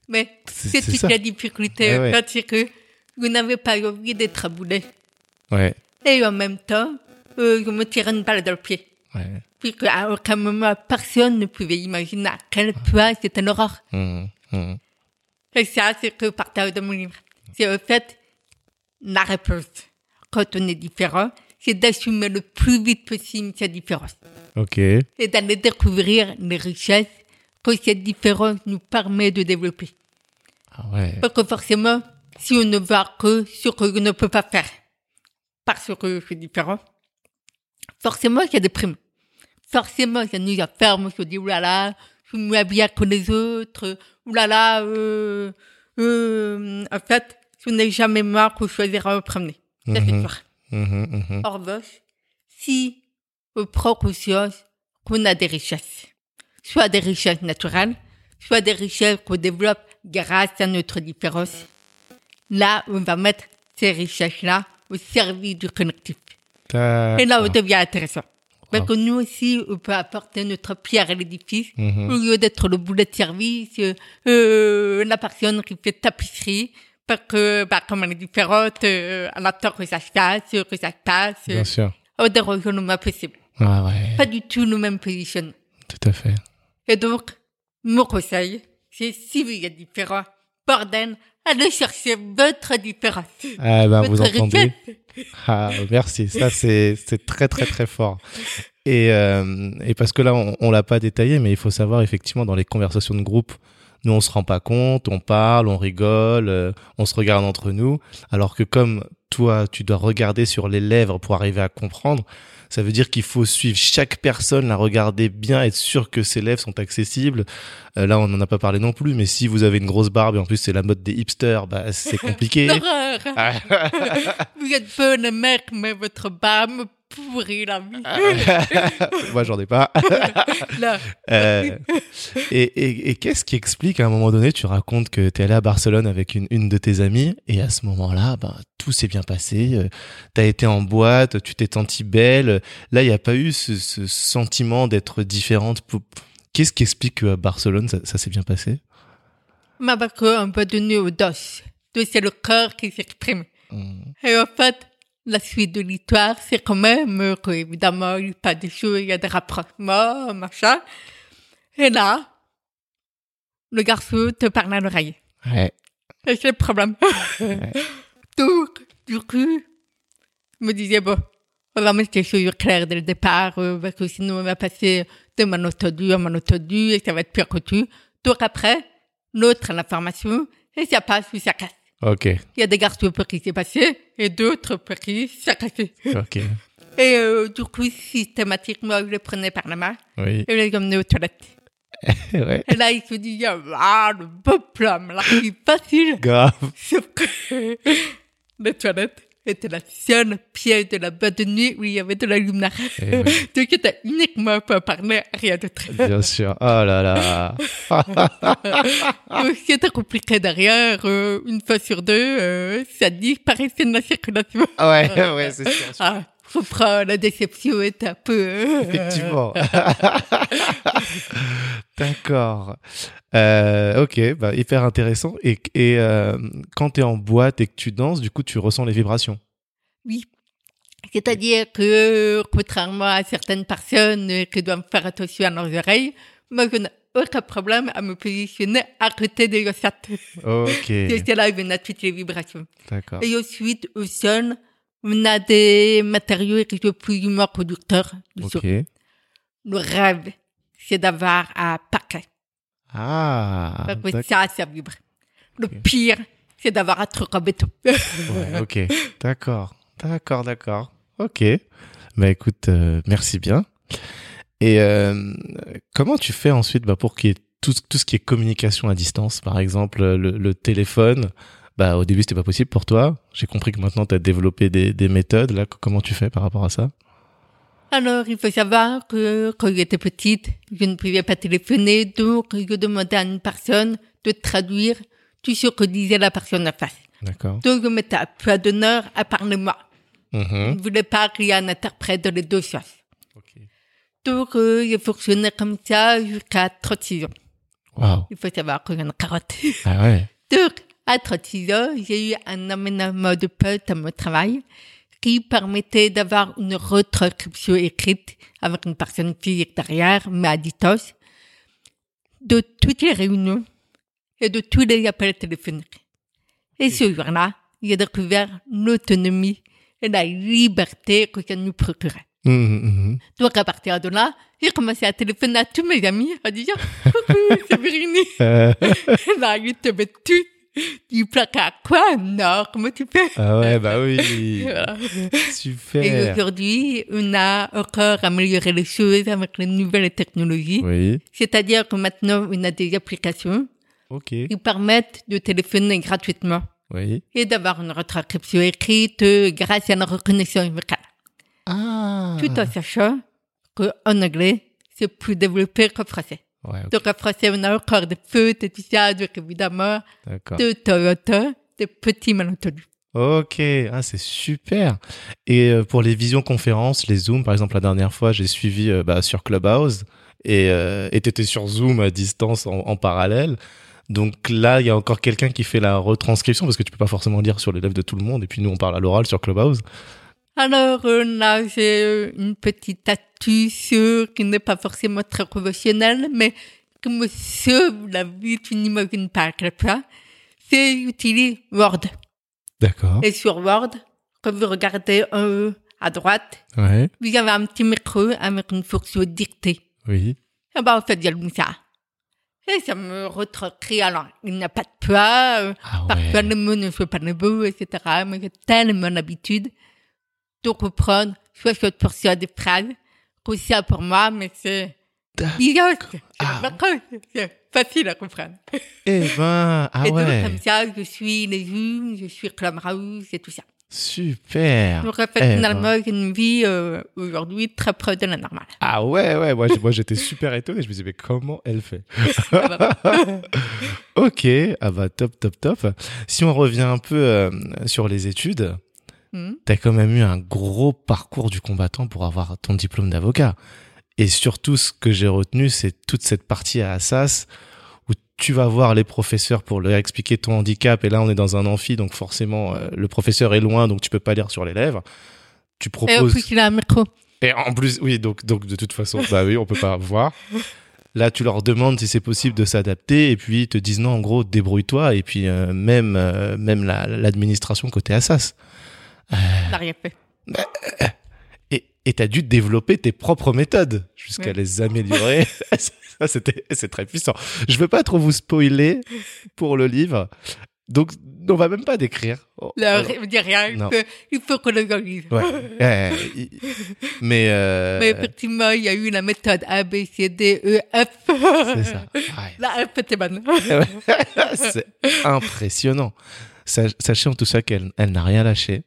Mais
c'est
toute
ça.
la difficulté, en
ouais.
c'est que vous n'avez pas envie d'être aboulé.
Ouais,
Et en même temps, euh, je me tirais une balle dans le pied.
ouais.
Puisque à aucun moment, personne ne pouvait imaginer à quel point c'était l'horreur.
Hum, hum.
Et ça, c'est que partage de mon livre. C'est en fait la réponse. Quand on est différent, c'est d'assumer le plus vite possible cette différence.
Ok.
Et d'aller découvrir les richesses que cette différence nous permet de développer.
Ah ouais.
Parce que forcément, si on ne voit que ce que je ne peux pas faire, parce que je suis différent, forcément, il y a des primes. Forcément, ça nous afferme, on se dit, oulala, je suis moins bien que les autres, oulala, euh, euh, en fait, ce n'est jamais moi que je choisirai en premier. Ça, c'est
Mhm.
sûr.
Mhm, mhm.
En revanche, si on prend conscience qu'on a des richesses, soit des richesses naturelles, soit des richesses qu'on développe grâce à notre différence, là, on va mettre ces richesses-là au service du collectif. Et là, on devient intéressant. Parce que nous aussi, on peut apporter notre pierre à l'édifice. Au lieu d'être le boulet de service, euh, euh, la personne qui fait tapisserie, parce que, bah, comme elle est différente, euh, elle attend que ça se fasse, que ça se passe.
Bien sûr.
On des raisonnements possibles.
Ouais.
Pas du tout le même positionnement.
Tout à fait.
Et donc, mon conseil, c'est si vous êtes différent, bordel, allez chercher votre différence.
Ah ben vous
Votre
entendez. Ah merci, ça c'est c'est très très très fort. Et euh, et parce que là on, on l'a pas détaillé, mais il faut savoir effectivement dans les conversations de groupe, nous on se rend pas compte, on parle, on rigole, euh, on se regarde entre nous, alors que comme toi tu dois regarder sur les lèvres pour arriver à comprendre, ça veut dire qu'il faut suivre chaque personne, la regarder bien, être sûr que ses lèvres sont accessibles. Euh, là on n'en a pas parlé non plus, mais si vous avez une grosse barbe et en plus c'est la mode des hipsters, bah c'est compliqué.
L'horreur. Vous êtes bonne mec, mais votre barbe me pourrit la vie.
Moi, j'en ai pas. Euh, et et, et qu'est-ce qui explique à un moment donné, tu racontes que tu es allé à Barcelone avec une, une de tes amies et à ce moment-là, ben, tout s'est bien passé. Tu as été en boîte, tu t'es sentie belle. Là, il n'y a pas eu ce, ce sentiment d'être différente. Qu'est-ce qui explique qu'à Barcelone, ça, ça s'est bien passé?
Ma un peu donné au dos. C'est le corps qui s'exprime. Et en fait, la suite de l'histoire, c'est quand même que, évidemment, il n'y a pas de choses, il y a des rapprochements, machin. Et là, le garçon te parle à l'oreille.
Ouais.
Et c'est le problème. Donc, du coup, je me disais, bon, on va mettre les choses claires dès le départ, euh, parce que sinon on va passer de monotodu à monotodu et ça va être pire que tout. Donc après, l'autre, l'information, et ça passe ou ça casse.
Ok.
Il y a des garçons pour qui c'est passé et d'autres pour qui ça cassé.
Ok.
Et euh, du coup, systématiquement, je les prenais par la main
Oui.
et je les emmenais aux toilettes.
ouais.
Et là, il se dit, ah, le beau plan, là, c'est facile.
Grave.
Sauf que les toilettes étaient la seule pièce de la boîte de nuit où il y avait de la lumière.
Eh oui.
Donc, c'était uniquement pour parler, rien d'autre.
Bien sûr. Oh là là.
Donc, c'était compliqué derrière, euh, une fois sur deux, euh, ça disparaissait de la circulation.
ouais, ouais, c'est sûr.
Ah, comprends, la déception est un peu... euh,
Effectivement. D'accord. Euh, ok, bah, hyper intéressant. Et, et euh, quand tu es en boîte et que tu danses, du coup, tu ressens les vibrations.
Oui. C'est-à-dire que, contrairement à certaines personnes euh, qui doivent faire attention à leurs oreilles, moi, je n'ai aucun problème à me positionner à côté des ossates.
Ok,
Et c'est là où a toutes les vibrations.
d'accord.
Et ensuite, au sol, on a des matériaux qui sont plus ou moins conducteurs du son.
Ok.
Le rêve, c'est d'avoir un paquet.
Ah,
Parce que ça, ça vibre. Le pire, c'est d'avoir un truc en béton.
ouais, ok. D'accord, d'accord, d'accord. Ok. Bah écoute, euh, merci bien. Et euh, comment tu fais ensuite bah, pour qu'il y ait tout, tout ce qui est communication à distance, par exemple le, le téléphone bah, au début, c'était pas possible pour toi. J'ai compris que maintenant, tu as développé des, des méthodes. Là, comment tu fais par rapport à ça?
Alors, il faut savoir que quand j'étais petite, je ne pouvais pas téléphoner, donc je demandais à une personne de traduire tout ce que disait la personne en face.
D'accord.
Donc, je mettais un peu d'honneur à parler moi. Je
Mhm.
ne voulais pas qu'il y ait un interprète dans les deux choses.
Ok.
Donc, euh, j'ai fonctionné comme ça jusqu'à 36 ans.
Waouh.
Il faut savoir que j'en ai 40.
Ah ouais.
Donc, à 36 ans, j'ai eu un aménagement de poste à mon travail qui permettait d'avoir une retranscription écrite avec une personne physique derrière, mais à distance, de toutes les réunions et de tous les appels téléphoniques. Et ce jour-là, j'ai découvert l'autonomie et la liberté que ça nous procurait.
Mhm, mhm.
Donc, à partir de là, j'ai commencé à téléphoner à tous mes amis en disant, coucou, c'est Virginie. Là, ils te mettent tout du placard. Quoi? Non, comment tu fais?
ah ouais, bah oui.
Voilà. Et
Super.
aujourd'hui, on a encore amélioré les choses avec les nouvelles technologies.
Oui.
C'est-à-dire que maintenant, on a des applications
Ok.
qui permettent de téléphoner gratuitement
Oui.
et d'avoir une retranscription écrite euh, grâce à la reconnaissance vocale.
Ah.
Tout en sachant qu'en anglais, c'est plus développé qu'en français.
Ouais, ok,
Donc en français, on a encore des fautes et tout ça, donc évidemment, de temps, des petits malentendus.
Ok, ah, c'est super. Et euh, pour les visioconférences, les Zooms, par exemple, la dernière fois, j'ai suivi euh, bah, sur Clubhouse et euh, tu étais sur Zoom à distance en, en parallèle. Donc là, il y a encore quelqu'un qui fait la retranscription parce que tu peux pas forcément lire sur les lèvres de tout le monde. Et puis nous, on parle à l'oral sur Clubhouse.
Alors euh, là, j'ai euh, une petite astuce qui n'est pas forcément très professionnelle, mais qui me sauve la vie, tu n'imagines pas à quel point. C'est j'utilise Word.
D'accord.
Et sur Word, quand vous regardez en haut à droite,
Ouais.
vous avez un petit micro avec une fonction dictée.
Oui.
Et ben, en fait, j'allume ça. Et ça me retranscrit. Alors, il n'y a pas de poids. euh,
Ah
Parfois,
ouais.
le mot ne fait pas le beau, etc. Mais j'ai tellement l'habitude de reprendre 60% des phrases que ça pour moi, mais c'est. C'est
Ah.
c'est facile à comprendre.
Eh ben, ah
et donc,
ouais.
comme ça, je suis les Zooms, je suis Clubhouse et tout ça.
Super.
Donc, en fait,
Eh
finalement, j'ai une vie euh, aujourd'hui très proche de la normale.
Ah ouais, ouais. Moi, moi, j'étais super étonné. Je me disais, mais comment elle fait? Ok. Ah bah top, top, top. Si on revient un peu euh, sur les études,
Hmm.
t'as quand même eu un gros parcours du combattant pour avoir ton diplôme d'avocat. Et surtout, ce que j'ai retenu, c'est toute cette partie à Assas où tu vas voir les professeurs pour leur expliquer ton handicap. Et là, on est dans un amphi, donc forcément, euh, le professeur est loin, donc tu peux pas lire sur les lèvres. Tu
Et
proposes.
plus, il a un micro.
Et en plus, oui, donc, donc de toute façon, bah oui, on peut pas voir. Là, tu leur demandes si c'est possible de s'adapter, et puis ils te disent non, en gros, débrouille-toi, et puis euh, même euh, même la- l'administration côté Assas.
Il n'a rien fait.
Et et t'as dû développer tes propres méthodes jusqu'à
Ouais.
les améliorer. Ça, c'était c'est très puissant. Je veux pas trop vous spoiler pour le livre, donc on va même pas décrire. Oh,
je dis rien.
Non.
Il faut qu'on l'organise.
ouais. Euh, il- mais euh,
Mais effectivement, il y a eu la méthode A, B, C, D, E, F.
c'est ça. Ouais.
La F était bonne.
c'est impressionnant. Sa- Sachez en tout ça qu'elle elle n'a rien lâché.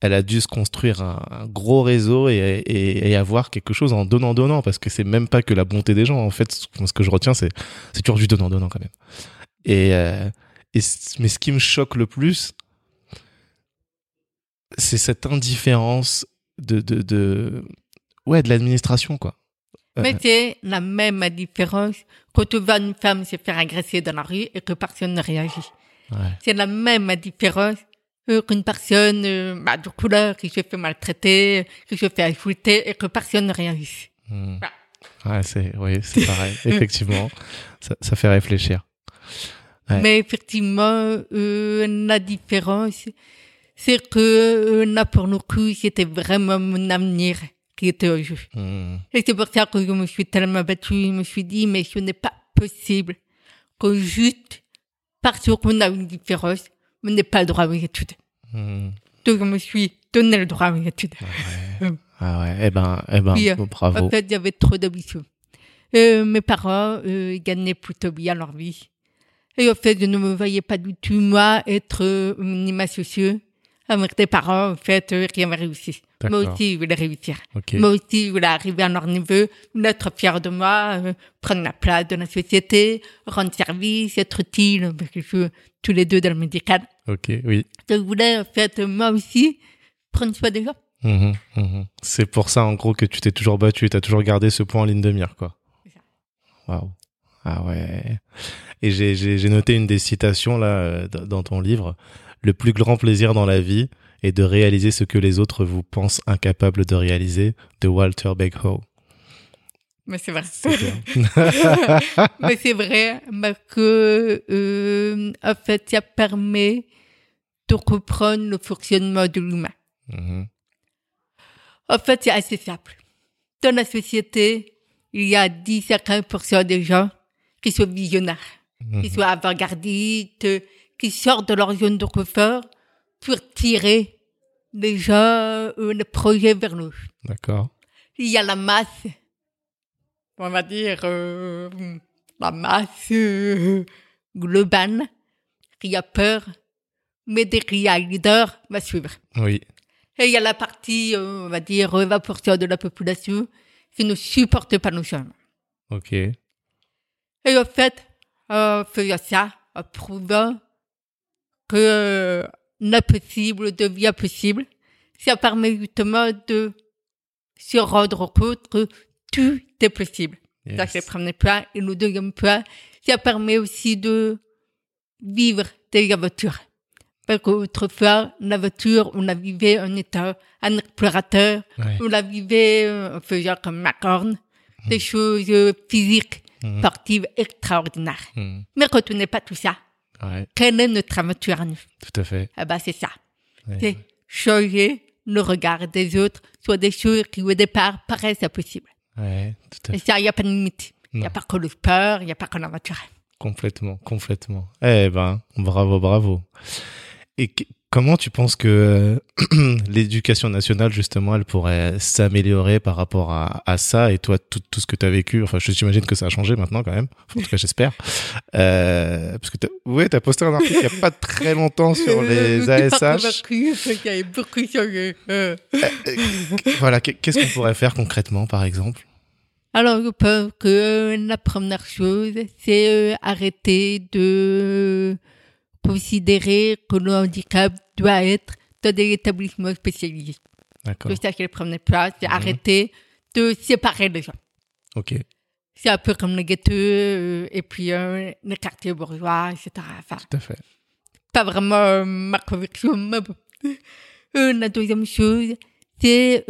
Elle a dû se construire un, un gros réseau et, et, et avoir quelque chose en donnant donnant parce que c'est même pas que la bonté des gens en fait. Ce que je retiens c'est c'est toujours du donnant donnant quand même. Et, euh, et mais ce qui me choque le plus c'est cette indifférence de de, de ouais de l'administration quoi.
Mais c'est la même différence quand tu vois une femme se faire agresser dans la rue et que personne ne réagit.
ouais.
C'est la même différence euh, qu'une personne euh, bah, de couleur qui se fait maltraiter, qui se fait insulter et que personne ne.
Hmm.
Voilà.
Ouais, c'est oui, c'est pareil. Effectivement, ça, ça fait réfléchir. Ouais.
Mais effectivement, euh, la différence, c'est que là, pour le coup, c'était vraiment mon avenir qui était au jeu.
Hmm.
Et c'est pour ça que je me suis tellement battue. Je me suis dit, mais ce n'est pas possible que juste parce qu'on a une différence, on n'ait pas le droit aux études.
Hmm.
Donc, je me suis donné le droit aux études.
Ah ouais. Eh ben, eh ben,
Oui, euh,
bravo.
En fait, il y avait trop d'ambition. Euh, mes parents euh, gagnaient plutôt bien leur vie. Et en fait, je ne me voyais pas du tout, moi, être euh, minima sociaux. Avec des parents, en fait, euh, qui avaient réussi. Moi aussi, je voulais réussir.
Ok.
Moi aussi, je voulais arriver à leur niveau, être fier de moi, euh, prendre la place de la société, rendre service, être utile, parce que je suis tous les deux dans le médical.
Ok. Oui.
Donc, je voulais, en fait, moi aussi, prendre soin des gens.
Mhm, mhm. C'est pour ça, en gros, que tu t'es toujours battu. T'as toujours gardé ce point en ligne de mire, quoi. Waouh. Ah ouais. Et j'ai noté une des citations là euh, dans ton livre. Le plus grand plaisir dans la vie est de réaliser ce que les autres vous pensent incapables de réaliser, de Walter Beghow.
Mais c'est vrai. Mais c'est vrai parce que, euh, en fait, ça permet de comprendre le fonctionnement de l'humain.
Mhm.
En fait, c'est assez simple. Dans la société, il y a 10 à 15% des gens qui sont visionnaires, qui
Mhm.
sont avant-gardistes, qui sortent de leur zone de confort pour tirer euh, les projets vers nous.
D'accord.
Il y a la masse, on va dire euh, la masse euh, globale qui a peur, mais dès qu'il y a un leader, va suivre.
Oui.
Et il y a la partie, euh, on va dire, 20% de la population qui ne supporte pas nos changements.
Ok.
Et en fait, en faisant ça, en prouvant que euh, impossible devient possible. Ça permet justement de se rendre compte que tout est possible. Ça, c'est le premier point. Et le deuxième point, ça permet aussi de vivre des aventures. Parce qu'autrefois, l'aventure, on la vivait en étant un explorateur,
Ouais.
on la vivait euh, en faisant comme Macorne, des choses euh, physiques,
Mhm.
sportives extraordinaires.
Mhm.
Mais quand on n'est pas tout ça,
Ouais,
quelle est notre nous
tout à fait.
Eh ben, c'est ça.
Ouais.
C'est changer le regard des autres sur des choses qui au départ paraissent impossibles.
Ouais, tout à
Et
fait.
ça, il n'y a pas de limite. Il n'y a pas que le sport, il n'y a pas que l'aventure.
Complètement, complètement. Eh ben, bravo, bravo. Et comment tu penses que euh, l'éducation nationale, justement, elle pourrait s'améliorer par rapport à, à ça Et toi, tout, tout ce que tu as vécu, enfin, je t'imagine que ça a changé maintenant quand même. En tout cas, j'espère. Euh, parce que t'as, ouais, t'as posté un article il n'y a pas très longtemps sur les
je suis pas
ASH.
convaincue qu'il y avait beaucoup changé. Euh.
Voilà, qu'est- qu'est-ce qu'on pourrait faire concrètement, par exemple?
Alors, je pense que la première chose, c'est arrêter de considérer que le handicap doit être dans des établissements spécialisés.
D'accord.
C'est ça qui est le premier point, c'est
Mhm.
arrêter de séparer les gens.
Ok.
C'est un peu comme les ghettos euh, et puis euh, les quartiers bourgeois, etc. Enfin,
Tout à fait.
pas vraiment euh, ma conviction, mais bon. Euh, la deuxième chose, c'est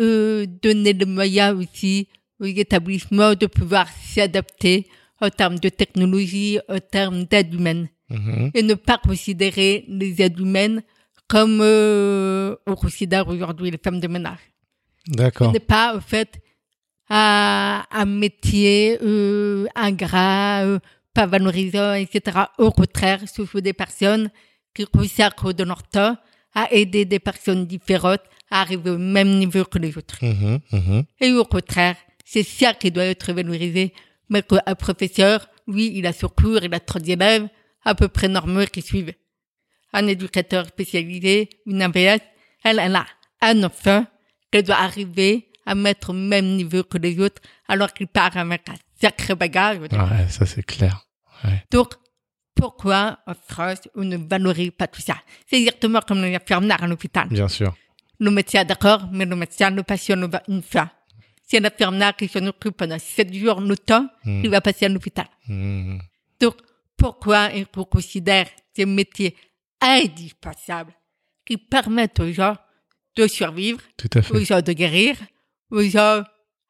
donner les moyens aussi aux établissements de pouvoir s'adapter en termes de technologie, en termes d'aide humaine.
Mhm.
Et ne pas considérer les aides humaines comme euh, on considère aujourd'hui les femmes de ménage. Ce
D'accord.
n'est pas, en fait, un, un métier euh, ingrat, euh, pas valorisant, etc. Au contraire, ce sont des personnes qui consacrent de leur temps à aider des personnes différentes à arriver au même niveau que les autres.
Mhm, mhm.
Et au contraire, c'est ça qui doit être valorisé. Mais qu'un professeur, lui, il a son cours, il a 30 élèves à peu près normaux qui suivent. Un éducateur spécialisé, une AVS, elle, elle a un enfant qu'elle doit arriver à mettre au même niveau que les autres alors qu'il part avec un sacré bagage.
Ouais, ça c'est clair. Ouais.
Donc, pourquoi en France, on ne valorise pas tout ça? C'est exactement comme les infirmières à l'hôpital.
Bien sûr.
Le médecin, d'accord, mais le médecin, le patient le voit une fois. C'est l'infirmière qui s'en occupe pendant sept jours, le temps,
Mm.
il va passer à l'hôpital.
Mhm.
Donc, pourquoi qu'on considère ces métiers indispensables qui permettent aux gens de survivre, aux gens de guérir, aux gens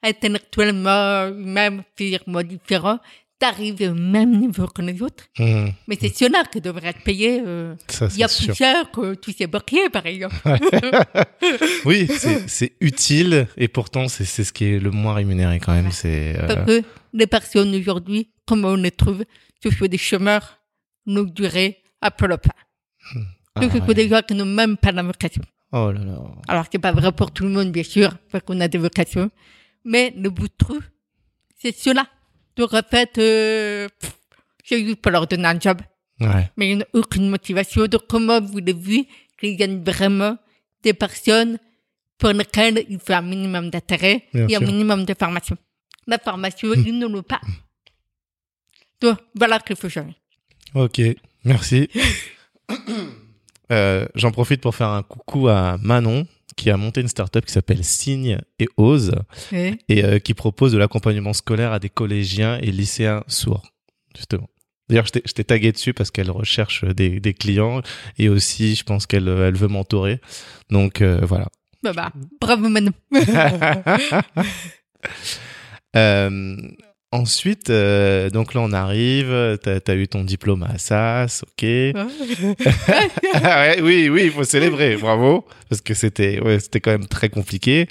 intellectuellement, même physiquement différents, d'arriver au même niveau que les autres.
Mhm.
Mais c'est cela qui devrait être payé. Euh,
Ça
il y a
c'est
plus
sûr.
cher que tous ces banquiers, par exemple.
Oui, c'est utile et pourtant c'est ce qui est le moins rémunéré quand même.
Ouais.
C'est euh,
Parce que les personnes aujourd'hui, comment on les trouve, ce sont des chômeurs longue durée à peu le pas.
ah
Donc, ce sont des gens qui n'ont même pas la vocation.
Oh là là.
Alors, c'est pas vrai pour tout le monde, bien sûr, parce qu'on a des vocations. Mais le bout de trou, c'est cela. Donc, en fait, euh, c'est juste pour leur donner un job.
Ouais.
Mais ils n'ont aucune motivation. Donc, comment vous l'avez vu qu'il y a vraiment des personnes pour lesquelles il faut un minimum d'intérêt et un minimum de formation? La formation, ils ne l'ont pas. Donc, voilà qu'il faut changer.
Ok. Merci. Euh, J'en profite pour faire un coucou à Manon qui a monté une startup qui s'appelle Signe et Ose
Et
et euh, qui propose de l'accompagnement scolaire à des collégiens et lycéens sourds, justement. D'ailleurs, je t'ai- je t'ai tagué dessus parce qu'elle recherche des, des clients et aussi, je pense qu'elle elle veut mentorer. Donc euh, voilà.
bah, bah, bravo, Manon.
Euh, ensuite, euh, donc là on arrive, t'as as eu ton diplôme à Assas, ok. Ouais, oui, oui, il faut célébrer, bravo, parce que c'était, ouais, c'était quand même très compliqué.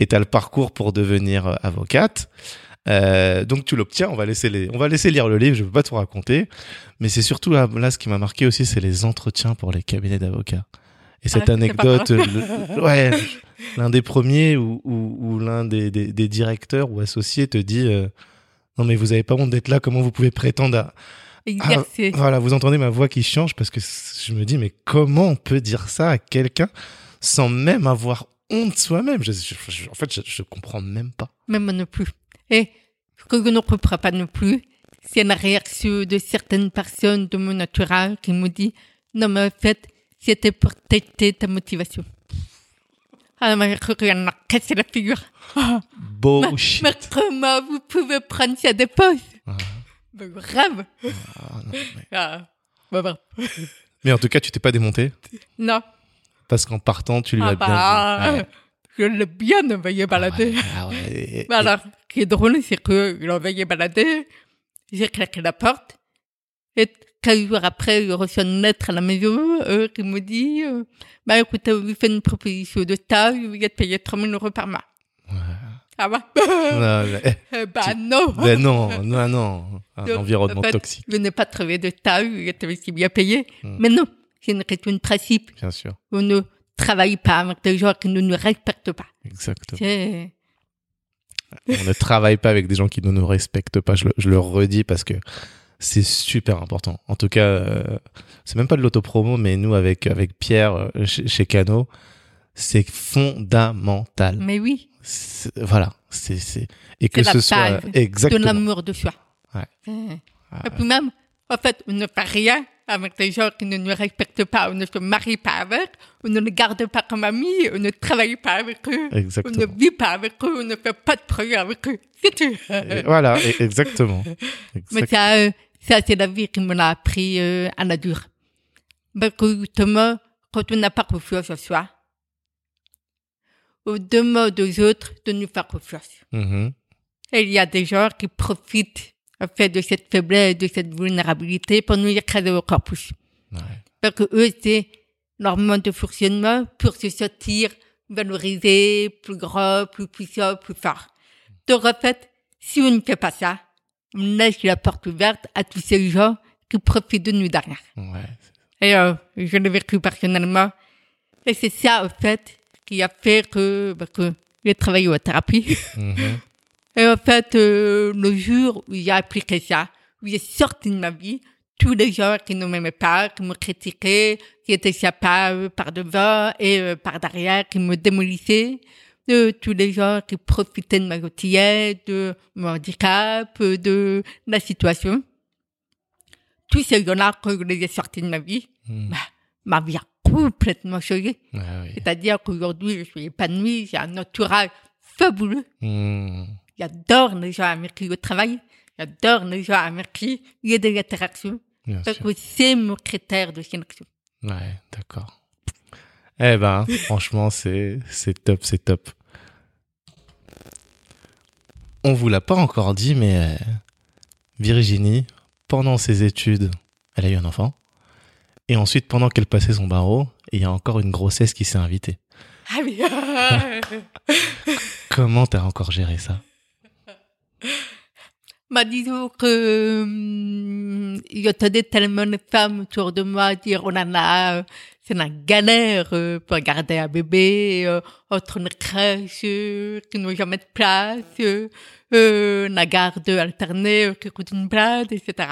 Et t'as le parcours pour devenir euh, avocate. Euh, donc tu l'obtiens. On va laisser les, on va laisser lire le livre. Je peux pas tout raconter, mais c'est surtout là, là ce qui m'a marqué aussi, c'est les entretiens pour les cabinets d'avocats. Et cette
Ah,
anecdote, le- ouais, l'un des premiers ou, l'un des, des, des directeurs ou associés te dit, euh, non mais vous avez pas honte d'être là. Comment vous pouvez prétendre à,
Exercer.
voilà, vous entendez ma voix qui change parce que je me dis, mais comment on peut dire ça à quelqu'un sans même avoir honte soi-même? Je, je- je- En fait, je, je comprends même pas.
Même non plus. Et ce que je ne comprends pas non plus, c'est la réaction de certaines personnes de mon entourage qui me disent, non mais en fait, c'était pour tester ta motivation. Ah, mais rien a cassé la figure.
Bullshit.
mais comment vous pouvez prendre ça des pauses
Ah.
Mais Grave.
Ah, non, mais...
Ah, bah, bah.
mais en tout cas, tu t'es pas démonté
Non.
parce qu'en partant, tu lui
Ah
as
bah,
bien dit. Ouais.
je l'ai bien envoyé balader.
Ah ouais, et-
alors, ce qui est drôle, c'est que il a envoyé balader, j'ai claqué la porte, et quelques jours après, il reçoit une lettre à la maison, euh, qui me dit, euh, bah, écoute, on lui fait une proposition de stage, va te payer 3000 euros par mois. Ah ouais?
Non, mais-
Eh bah, non!
Non, non, non. Un
Donc,
environnement
en fait,
toxique,
Je n'ai pas trouvé de stage, il était aussi bien payé.
Hmm.
Mais non, c'est une question de principe.
bien sûr.
On ne travaille pas avec des gens qui ne nous respectent pas.
Exactement.
C'est,
On ne travaille pas avec des gens qui ne nous respectent pas. Je le, je le redis parce que c'est super important. En tout cas, euh, c'est même pas de l'autopromo, mais nous, avec, avec Pierre euh, chez, chez Cano, c'est fondamental.
mais oui,
Voilà. C'est, c'est, et que ce soit exactement.
de l'amour de soi.
Ouais. Ah,
Et puis même, en fait, on ne fait rien avec des gens qui ne nous respectent pas, on ne se marie pas avec, on ne les garde pas comme amis, on ne travaille pas avec eux, on
Exactement.
ne vit pas avec eux, on ne fait pas de projet avec eux. C'est tout.
Et voilà, et- exactement.
Mais ça, euh, ça c'est la vie qui me l'a appris euh, à la dure. Parce que justement, quand on n'a pas confiance en soi, on demande aux autres de nous faire confiance. Et il y a des gens qui profitent en fait de cette faiblesse, de cette vulnérabilité pour nous écraser encore plus.
Ouais.
Parce que eux, c'est leur mode de fonctionnement pour se sentir valorisé, plus grand, plus puissant, plus fort. Donc en fait, si on ne fait pas ça, laisse la porte ouverte à tous ces gens qui profitent de nous derrière.
Ouais.
Et euh, je l'ai vécu personnellement. Et c'est ça, en fait, qui a fait que, bah, que j'ai travaillé en thérapie.
Mhm.
Et en fait, euh, le jour où j'ai appliqué ça, où j'ai sorti de ma vie, tous les gens qui ne m'aimaient pas, qui me critiquaient, qui étaient capables par devant et euh, par derrière, qui me démolissaient, de tous les gens qui profitaient de ma quotidien, de mon handicap, de la situation. Tous ces gens-là, quand je les ai sortis de ma vie,
Mhm.
bah, ma vie a complètement changé.
Oui.
C'est-à-dire qu'aujourd'hui, je suis épanouie, j'ai un entourage fabuleux.
Mhm.
J'adore les gens avec qui je travaille. J'adore les gens avec qui il y a des interactions.
Bien
que c'est mon critère de sélection.
Ouais, d'accord. Eh ben, franchement, c'est c'est top, c'est top. On vous l'a pas encore dit, mais euh, Virginie, pendant ses études, elle a eu un enfant. Et ensuite, pendant qu'elle passait son barreau, il y a encore une grossesse qui s'est invitée.
Ah oui.
Comment t'as encore géré ça?
Bah, disons que hum, j'entendais tellement de femmes autour de moi dire oh là là, euh, c'est la galère euh, pour garder un bébé euh, entre une crèche euh, qui n'ont jamais de place, euh, la garde alternée une place, etc.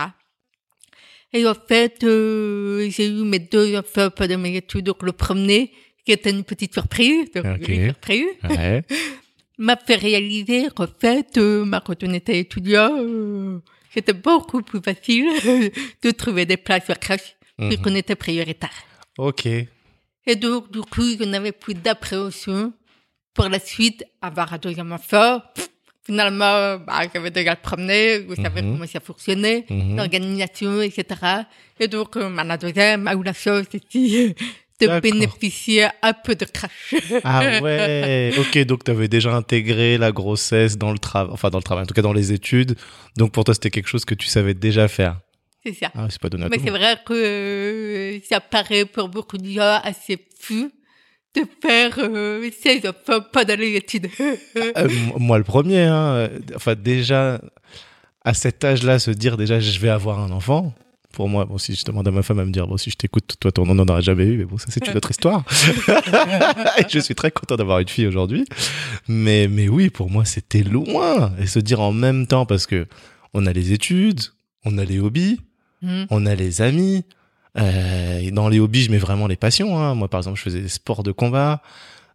Et en fait, euh, j'ai eu mes deux enfants pendant mes études, donc le premier, qui était une petite surprise, donc
Ok.
une surprise,
Ouais.
m'a fait réaliser qu'en fait, euh, quand on était étudiant, euh, c'était beaucoup plus facile de trouver des places à crèche vu
Mhm.
qu'on était prioritaire.
Ok.
Et donc, du coup, je n'avais plus d'appréhension pour la suite, avoir un deuxième enfant. Finalement, bah, j'avais déjà le je savais
Mhm.
comment ça fonctionnait,
Mhm.
l'organisation, etc. Et donc, euh, la deuxième a eu la chance aussi de bénéficier un peu de crèche.
Ah ouais. Ok, donc t'avais déjà intégré la grossesse dans le travail, enfin dans le travail, en tout cas dans les études. Donc pour toi, c'était quelque chose que tu savais déjà faire.
C'est ça.
Ah, c'est pas donné à
Mais c'est vrai que euh, ça paraît pour beaucoup de gens assez fou de faire euh, ses enfants pendant les études.
Euh, moi, le premier, hein, euh, enfin déjà à cet âge-là, se dire déjà je vais avoir un enfant. Pour moi, bon, si je demande à ma femme à me dire, bon, si je t'écoute, toi, ton n'en auras jamais eu, mais bon, ça, c'est une autre histoire. Et je suis très content d'avoir une fille aujourd'hui. Mais, mais oui, pour moi, c'était loin. Et se dire en même temps, parce que on a les études, on a les hobbies,
Hmm.
on a les amis. Euh, et dans les hobbies, je mets vraiment les passions. Hein. Moi, par exemple, je faisais des sports de combat.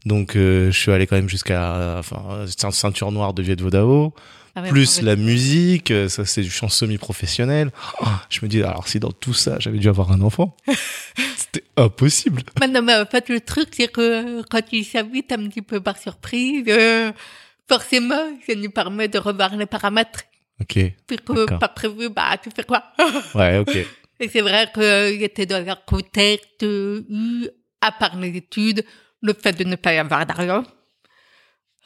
Donc, euh, je suis allé quand même jusqu'à enfin, ceint- ceinture noire de Viet Vo Dao.
Ah ouais,
Plus la musique, euh, ça c'est du chant semi-professionnel. Oh, je me dis, alors si dans tout ça, j'avais dû avoir un enfant, C'était impossible.
Mais non, mais en fait, le truc, c'est que quand il s'habite un petit peu par surprise, euh, forcément, ça nous permet de revoir les paramètres.
Ok.
Puis que
D'accord.
pas prévu, bah, tu fais quoi?
Ouais, ok.
Et c'est vrai que j'étais dans un contexte où, à part les études, le fait de ne pas y avoir d'argent,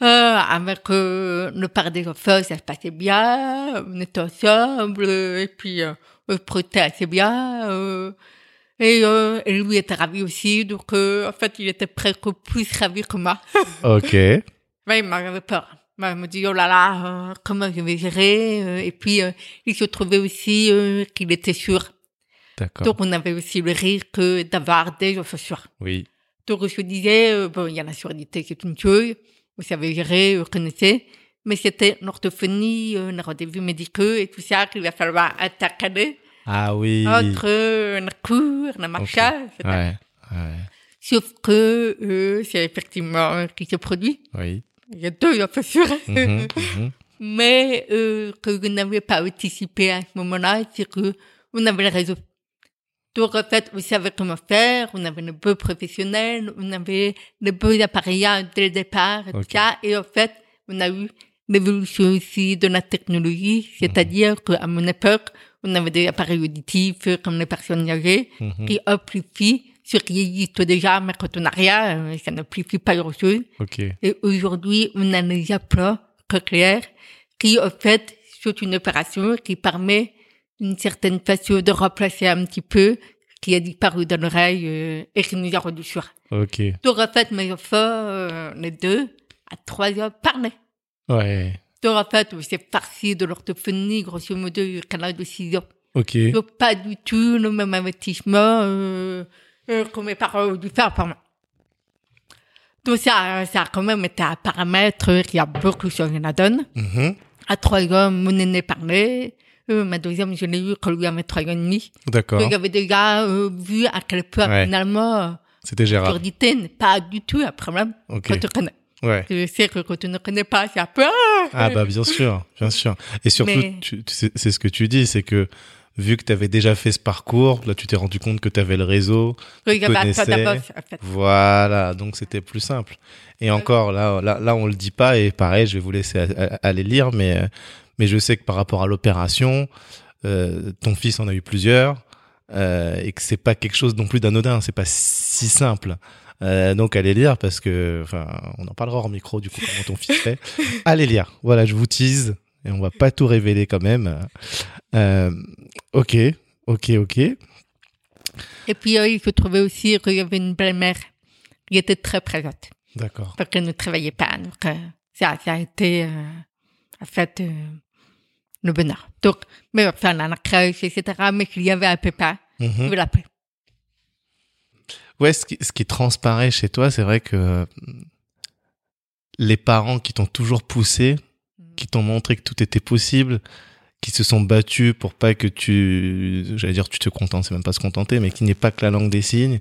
euh, avec euh, le père des enfants, ça se passait bien, on était ensemble, et puis euh, on se projetait assez bien. euh, et, euh, et lui était ravi aussi, donc euh, en fait, il était presque plus ravi que moi.
Ok.
Ouais, il m'avait peur. Il me dit, oh là là, euh, comment je vais gérer euh, Et puis, euh, il se trouvait aussi euh, qu'il était sûr. Donc, on avait aussi le risque d'avoir des offres sûres.
Oui.
Donc, je disais, euh, bon, il y a la surdité, c'est une chose. Vous savez gérer, vous connaissez. Mais c'était l'orthophonie, euh, les rendez-vous médicaux et tout ça qu'il va falloir intercaler
Ah oui.
entre euh, la cour, la marcha, etc.
Ouais. Ouais.
Sauf que euh, c'est effectivement euh, qui se produit.
Oui.
Il y a deux offres sûres.
Mhm, mhm.
mais euh, que vous n'avez pas anticipé à ce moment-là, c'est que vous avez le réseau. Donc, en fait, vous savez comment faire, on avait le beaux professionnels, on avait le beaux appareillages dès le départ, et tout
Ok.
ça. Et en fait, on a eu l'évolution aussi de la technologie, c'est-à-dire qu'à mon époque, on avait des appareils auditifs euh, comme les personnes âgées
Mhm.
qui amplifient ce qui existe déjà, mais quand on n'a rien, euh, ça n'amplifie pas grand-chose.
Ok.
Et aujourd'hui, on a les implants cochléaires qui, en fait, sont une opération qui permet d'une certaine façon de remplacer un petit peu qui a disparu dans l'oreille euh, et qui nous a rendu sourds.
Ok.
Donc, en fait, mes enfants, euh, les deux, à trois ans, parlaient.
Ouais.
Donc, en fait, c'est farci de l'orthophonie, grosso modo, l'âge de six ans.
Ok.
Donc, pas du tout le même investissement euh, euh, que mes parents ont dû faire par moi. Donc, ça, ça a quand même été un paramètre qui a beaucoup changé la donne.
Mhm.
À trois ans, mon aîné parlait. Euh, ma deuxième, je l'ai eu quand lui avait trois ans et demi.
D'accord.
Donc, j'avais déjà euh, vu à quel point,
Ouais.
finalement, euh,
C'était Gérard.
n'est pas du tout un problème
Ok.
quand tu connais.
Ouais.
Je sais que quand tu ne connais pas, c'est un peu... ah
Ah bah bien sûr, bien sûr. Et surtout,
Mais-
tu- tu c'est ce que tu dis, c'est que vu que tu avais déjà fait ce parcours, là tu t'es rendu compte que tu avais le réseau.
un peu
connaissais.
d'avance, en fait.
Voilà, donc c'était plus simple. Et encore, là, là, là, on le dit pas, et pareil, je vais vous laisser aller lire, mais, euh, mais je sais que par rapport à l'opération, euh, ton fils en a eu plusieurs, euh, et que c'est pas quelque chose non plus d'anodin, c'est pas si simple. Euh, donc allez lire parce que, enfin, on en parlera hors micro du coup comment ton fils fait. allez lire. Voilà, je vous tease et on va pas tout révéler quand même. Ok, ok, ok.
Et puis, il se trouvait aussi qu'il y avait une belle-mère qui était très présente.
D'accord.
parce qu'elle ne travaillait pas. Donc, ça, ça a été, en fait, euh, le bonheur. Donc, mais enfin, dans la crèche, etc., mais qu'il y avait un pépin,
Mhm.
vais l'appeler.
Ouais, ce qui, ce qui transparaît chez toi, c'est vrai que les parents qui t'ont toujours poussé, qui t'ont montré que tout était possible, qui se sont battus pour pas que tu, j'allais dire tu te contentes, c'est même pas se contenter, mais qui n'est pas que la langue des signes.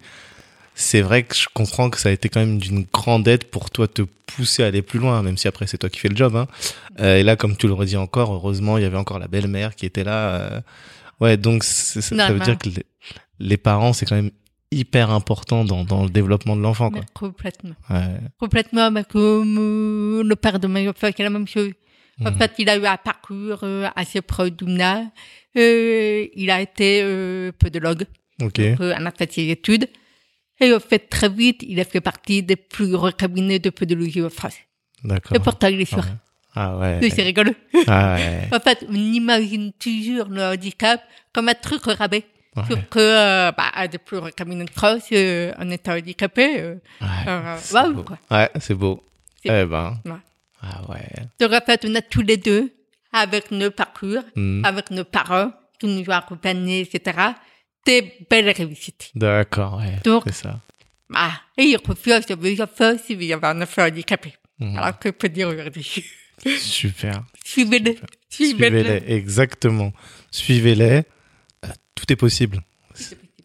C'est vrai que je comprends que ça a été quand même d'une grande aide pour toi te pousser à aller plus loin, même si après c'est toi qui fais le job. Hein. Euh, et là, comme tu le redis encore, heureusement, il y avait encore la belle-mère qui était là. euh. Ouais, donc ça veut dire que les, les parents, c'est quand même hyper important dans, dans le développement de l'enfant.
Complètement.
Ouais.
Complètement, mais comme euh, le père de ma enfant, c'est la même chose. En
Mhm.
fait, il a eu un parcours euh, assez proche d'Oumna. Euh, il a été euh, podologue.
Ok.
Donc, euh, on a fait ses études. Et en fait, très vite, il a fait partie des plus gros cabinets de podologie en France.
D'accord.
Et pourtant, il est sûr.
Ouais. Ah ouais.
C'est rigolo.
Ah ouais.
En fait, on imagine toujours le handicap comme un truc rabais.
Ouais.
Sauf que, euh, bah, des plus gros cabinets de France, euh, en étant handicapé, euh,
Ouais.
euh,
C'est
waouh,
beau.
quoi.
Ouais, c'est beau. Eh ben.
Ouais.
Ah ouais.
Donc, en fait, on a tous les deux, avec nos parcours,
Hmm.
avec nos parents, qui nous ont accompagnés, etc., belles réussites.
D'accord, ouais.
Donc-
c'est ça.
Ah, et il confiance mes enfants s'il y avait un enfant handicapé.
Mhm.
Alors que je peux dire aujourd'hui?
Super.
Suivez-le. Suivez-le.
Suivez-les, exactement. Suivez-les. Euh, Tout est possible.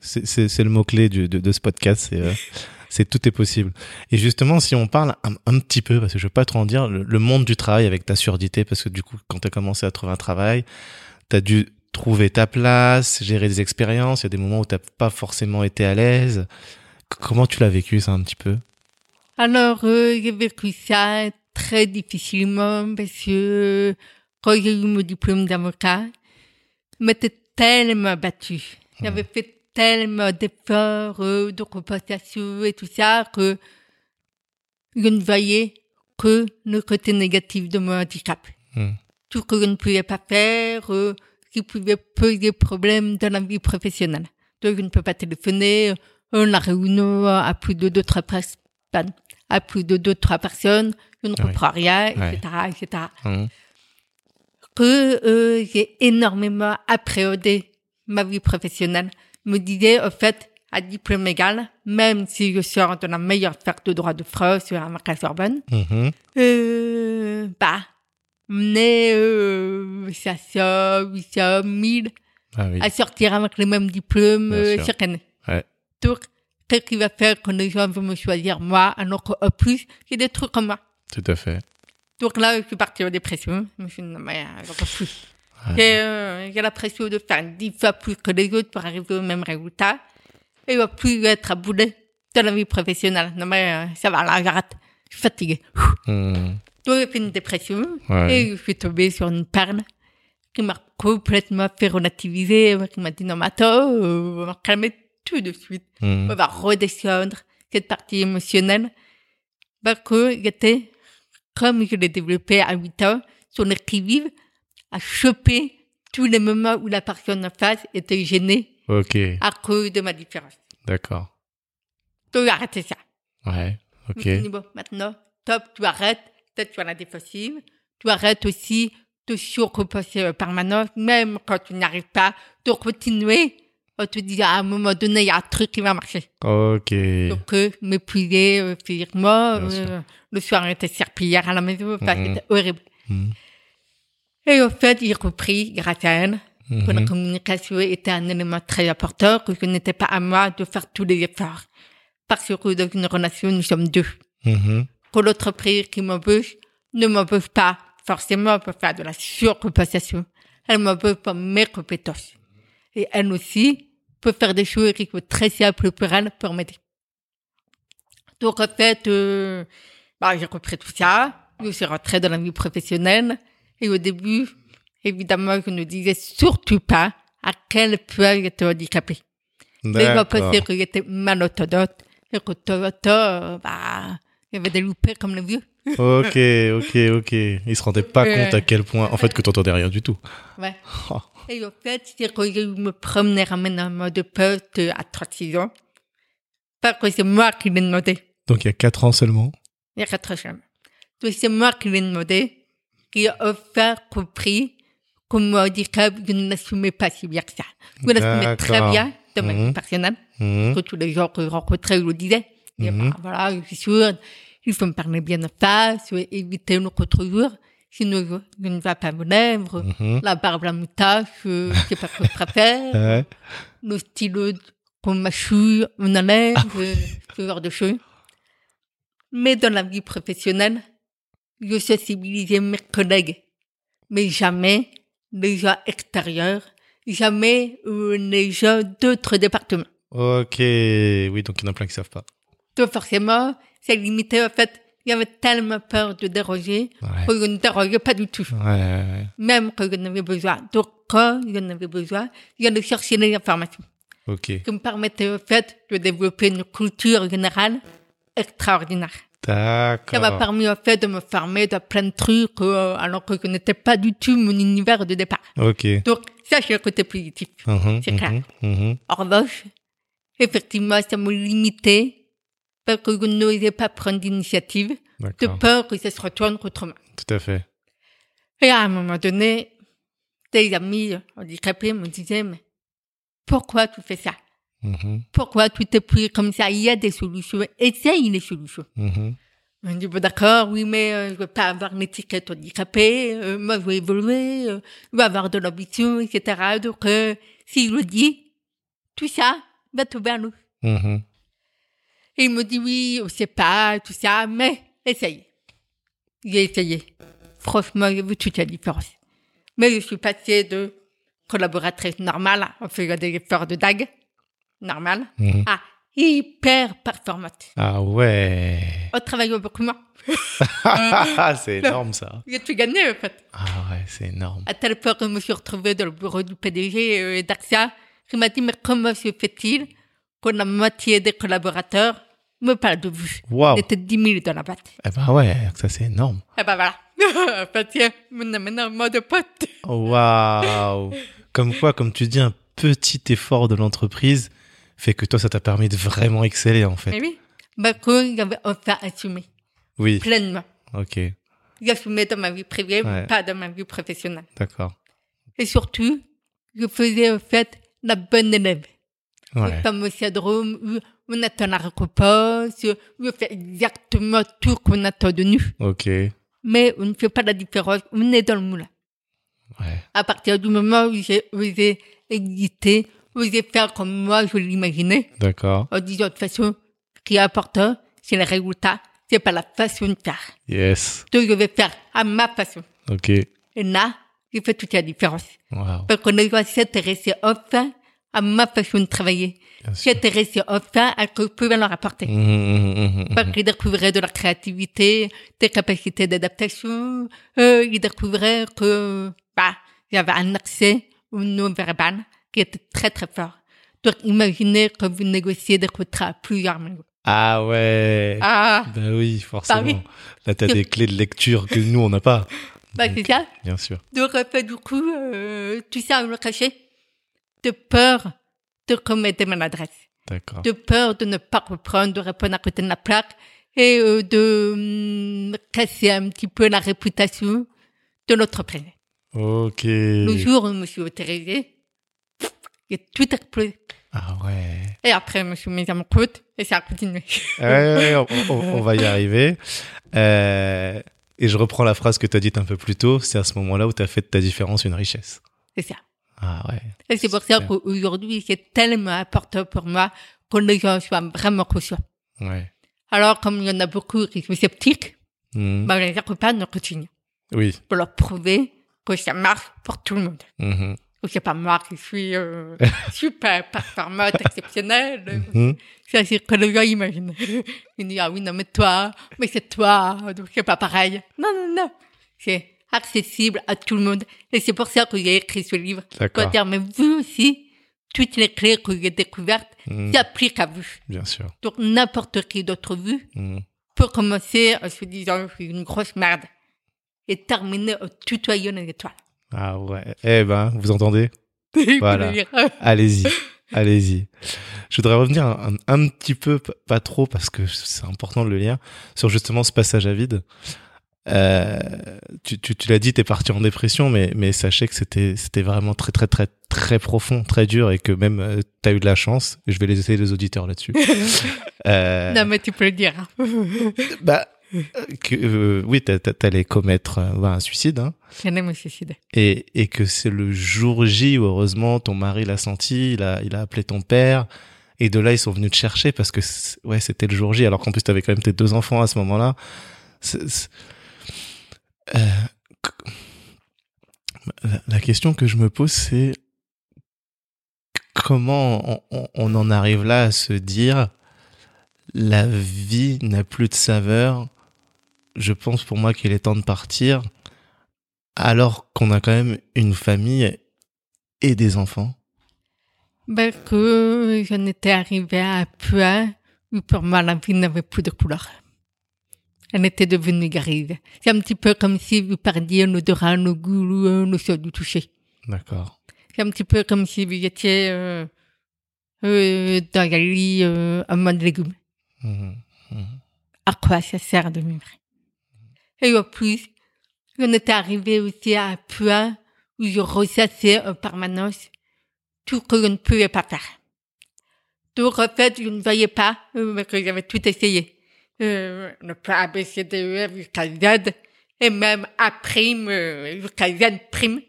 C'est- C'est c'est le mot-clé du- de, de ce podcast. C'est euh, c'est tout est possible. Et justement, si on parle un, un petit peu, parce que je veux pas trop en dire, le, le monde du travail avec ta surdité, parce que du coup, quand tu as commencé à trouver un travail, tu as dû trouver ta place, gérer des expériences. Il y a des moments où t'as pas forcément été à l'aise. Comment tu l'as vécu ça un petit peu?
Alors, euh, j'ai vécu ça très difficilement parce que quand j'ai eu mon diplôme d'avocat, je m'étais tellement battue. J'avais fait tellement d'efforts, euh, de compensation et tout ça que je ne voyais que le côté négatif de mon handicap.
Hmm.
Tout ce que je ne pouvais pas faire, euh, qui pouvait poser problème dans la vie professionnelle. Donc, je ne peux pas téléphoner, euh, la réunion à plus de deux, trois personnes, à plus de deux, trois personnes, je ne
Ah oui.
comprends rien,
Ouais.
etc., etc.
Hum,
Que euh, j'ai énormément appréhendé ma vie professionnelle. Je me disais, au fait, à diplôme égal, même si je sors de la meilleure fac de droit de France à la Sorbonne,
mhm.
euh, bah, mais euh, 500, 800, 1000
Ah oui.
à sortir avec le même diplôme euh, chaque année.
Ouais.
Donc, qu'est-ce qui va faire que les gens vont me choisir moi, alors qu'au plus, j'ai des trucs comme moi.
Tout à fait.
Donc là, je suis partie en dépression. Je me suis dit, non, mais euh, j'en plus.
Ouais.
J'ai, euh, j'ai la pression de faire dix fois plus que les autres pour arriver au même résultat. Et je vais plus être à boulet dans la vie professionnelle. Non, mais euh, ça va, là, j'arrête. Je suis fatiguée.
Hum,
J'ai fait une dépression.
Ouais.
Et je suis tombée sur une perle qui m'a complètement fait relativiser, qui m'a dit non mais attends, on va calmer tout de suite,
hum.
on va redescendre cette partie émotionnelle. Parce que j'étais, comme je l'ai développé à 8 ans, sur le qui-vive, à choper tous les moments où la personne en face était gênée à cause de ma différence.
d'accord.
Donc arrêté ça.
Ouais, ok.
dit, bon, maintenant, top, tu arrêtes, peut-être tu as la défensive, tu arrêtes aussi de surcompenser en permanence, même quand tu n'arrives pas, de continuer. On te dit, à un moment donné, il y a un truc qui va marcher.
Ok.
Donc, euh, m'épuiser euh, physiquement, euh, le soir, on était serpillière à la maison, enfin,
Mhm.
c'était horrible.
Hum,
Et au fait, j'ai repris, grâce à elle, que la
mhm.
communication était un élément très important, que ce n'était pas à moi de faire tous les efforts. Parce que dans une relation, nous sommes deux. Que l'entreprise qui m'embauche ne m'embauche pas forcément pour faire de la surcompensation. Elle m'embauche pour mes compétences. Et elle aussi peut faire des choses qui sont très simples pour elle pour m'aider. Donc en fait, euh, bah, j'ai repris tout ça. Je suis rentrée dans la vie professionnelle. Et au début, évidemment, je ne disais surtout pas à quel point j'étais handicapée. Les gens pensaient que j'étais malorthodoxe. Et que temps, euh, bah, il y avait des loupés comme le vieux.
Ok, ok, ok. Il se rendait pas compte à quel point, en fait, que t'entendais rien du tout.
Ouais.
Oh.
Et en fait, c'est que je me promenais ramenant de poste à 36 ans. Parce que c'est moi qui l'ai demandé.
Donc il y a quatre ans seulement.
Il y a quatre chambres. Donc c'est moi qui l'ai demandé, qui a offert compris que mon handicap, je ne l'assumais pas si bien que ça. Je l'assumais très bien de ma vie
Mhm.
personnelle. Que tous les gens que je rencontrais le disaient. Et
Mhm.
bah, voilà, je suis sûre, il faut me parler bien en face, euh, éviter le contre-jour, sinon je, ne vais pas me lèvre.
Mhm.
La barbe, la moustache, euh, je sais pas quoi.
Ouais.
le stylo qu'on mâchouille, on enlève, euh, ce genre de choses. Mais dans la vie professionnelle, je sensibilisais mes collègues, mais jamais les gens extérieurs, jamais euh, les gens d'autres départements.
Ok. Oui, donc il y en a plein qui savent pas.
Donc forcément, c'est limité. En fait, il y avait tellement peur de déroger
Ouais.
que je ne dérogeais pas du tout.
Ouais.
Même que je n'avais besoin. Donc quand je n'avais besoin, j'allais chercher les informations
Ok.
qui me permettaient en fait de développer une culture générale extraordinaire. Ça m'a permis en fait de me former de plein de trucs euh, alors que ce n'était pas du tout mon univers de départ.
Ok.
Donc ça, c'est le côté positif.
Mhm,
C'est clair.
mhm.
En revanche, effectivement, ça me limitait parce que je n'osais pas prendre d'initiative de peur que ça se retourne moi.
Tout à fait.
Et à un moment donné, des amis handicapés me disaient, mais pourquoi tu fais ça?
Mhm,
Pourquoi tu t'es pris comme ça? Il y a des solutions. Essaye les solutions.
mhm.
On dit, bon, d'accord, oui, mais euh, je veux pas avoir une étiquette handicapée, euh, moi je veux évoluer, euh, je veux avoir de l'ambition, etc. Donc, euh, si je le dis, tout ça va tomber à l'eau.
Mhm.
Et il me dit oui, on sait pas, tout ça, mais essaye. J'ai essayé. Franchement, j'ai vu toute la différence. Mais je suis passée de collaboratrice normale, on fait des efforts de dague, normal,
Mhm.
à hyper performante.
Ah ouais.
On travaille beaucoup moins.
c'est énorme ça.
J'ai tout gagné, en fait.
Ah ouais, c'est énorme.
À tel point que je me suis retrouvée dans le bureau du PDG euh, d'AXA, qui m'a dit, mais comment se fait-il que la moitié des collaborateurs me parlent de vous?
Waouh.
On était 10 000 dans la boîte.
Eh ben ouais, ça c'est énorme.
Et ben voilà. tiens, maintenant mode pote.
Waouh. Comme quoi, comme tu dis, un petit effort de l'entreprise fait que toi, ça t'a permis de vraiment exceller en fait.
Mais oui. Bah, quand il avait enfin assumé.
Oui.
Pleinement.
Ok.
Assumé dans ma vie privée,
Ouais.
pas dans ma vie professionnelle.
D'accord.
Et surtout, je faisais en fait la bonne élève.
Ouais.
Le fameux syndrome où on attend la récompense, où on fait exactement tout qu'on attend de nous.
Ok.
Mais on ne fait pas la différence, on est dans le moulin.
Ouais.
À partir du moment où j'ai osé exister, osé faire comme moi je l'imaginais,
D'accord.
en disant de toute façon, ce qui est important, c'est le résultat, c'est pas la façon de faire.
Yes.
Donc je vais faire à ma façon.
Ok.
Et là, j'ai fait toute la différence.
Waouh.
Parce qu'on doit s'intéresser enfin à ma façon de travailler. S'intéresser enfin à ce que je peux leur apporter.
Mhm, mhm, mhm,
Parce
mhm.
qu'ils découvriraient de la créativité, des capacités d'adaptation, euh, ils découvraient que, bah, j'avais un accès au non-verbal qui était très très fort. Donc, imaginez que vous négociez des contrats à plusieurs millions.
Ah ouais.
Ah,
Bah oui, forcément.
Bah oui.
Là, t'as des clés de lecture que nous, on n'a pas.
bah, c'est ça.
Bien sûr.
Donc, du coup, euh, tout ça, on le cachait. De peur de commettre maladresse.
D'accord.
de peur de ne pas reprendre, de répondre à côté de la plaque et euh, de hum, casser un petit peu la réputation de l'entreprise.
Ok.
Le jour où je me suis autorisée, j'ai tout explosé.
Ah ouais.
Et après, je me suis mise à mon compte et ça a continué.
Ouais, ouais, on, on- on va y arriver. Euh, et je reprends la phrase que tu as dite un peu plus tôt. C'est à ce moment-là où tu as fait de ta différence une richesse.
C'est ça.
Ah ouais.
Et c'est pour ça qu'aujourd'hui, c'est tellement important pour moi que les gens soient vraiment conscients.
Ouais.
Alors, comme il y en a beaucoup qui sont sceptiques,
Mhm.
bah, les accompagne, on continue.
Oui.
Pour leur prouver que ça marche pour tout le monde.
Mhm.
Ou c'est pas moi qui suis euh, super performante, exceptionnelle.
Mhm.
Ça, c'est que le gars imagine. Il dit, ah oui, non, mais toi, mais c'est toi, donc c'est pas pareil. Non, non, non. C'est accessible à tout le monde. Et c'est pour ça que j'ai écrit ce livre. Pour
D'accord.
dire, mais vous aussi, toutes les clés que j'ai découvertes
Mhm.
s'appliquent à vous.
Bien sûr.
Donc, n'importe qui d'entre vous
Mhm.
peut commencer en se disant, je suis une grosse merde. Et terminer en tutoyant les étoiles.
Ah ouais. Eh ben, vous entendez? Voilà. Allez-y. Allez-y. Je voudrais revenir un, un petit peu, pas trop, parce que c'est important de le lire, sur justement ce passage à vide. Euh, tu tu, tu l'as dit, t'es parti en dépression, mais, mais sachez que c'était c'était vraiment très, très, très, très profond, très dur, et que même euh, t'as eu de la chance. Je vais les essayer les auditeurs là-dessus. Euh,
Non, mais tu peux le dire.
bah, euh, que, euh, oui, t'a- t'a- t'allais commettre un suicide, hein.
Me suicider.
et, et que c'est le jour J où heureusement ton mari l'a senti, il a, il a appelé ton père, et de là ils sont venus te chercher parce que ouais c'était le jour J, alors qu'en plus t'avais quand même tes deux enfants à ce moment-là. C'est- euh, la, question que je me pose c'est comment on, en arrive là à se dire la vie n'a plus de saveur. Je pense pour moi qu'il est temps de partir alors qu'on a quand même une famille et des enfants.
Ben que j'en étais arrivée à un point où pour moi la vie n'avait plus de couleur. Elle était devenue grise. C'est un petit peu comme si vous perdiez le goût, euh, le sens du toucher.
D'accord.
C'est un petit peu comme si vous étiez euh, euh, dans un lit euh, en mode légumes.
Mhm. Mhm.
À quoi ça sert de vivre? Et en plus, j'en étais arrivée aussi à un point où je ressassais en permanence tout que je ne pouvais pas faire. Donc en fait, je ne voyais pas euh, que j'avais tout essayé. Euh, le plan A, B, C, D, E, F jusqu'à Z, et même A prime euh, Z prime.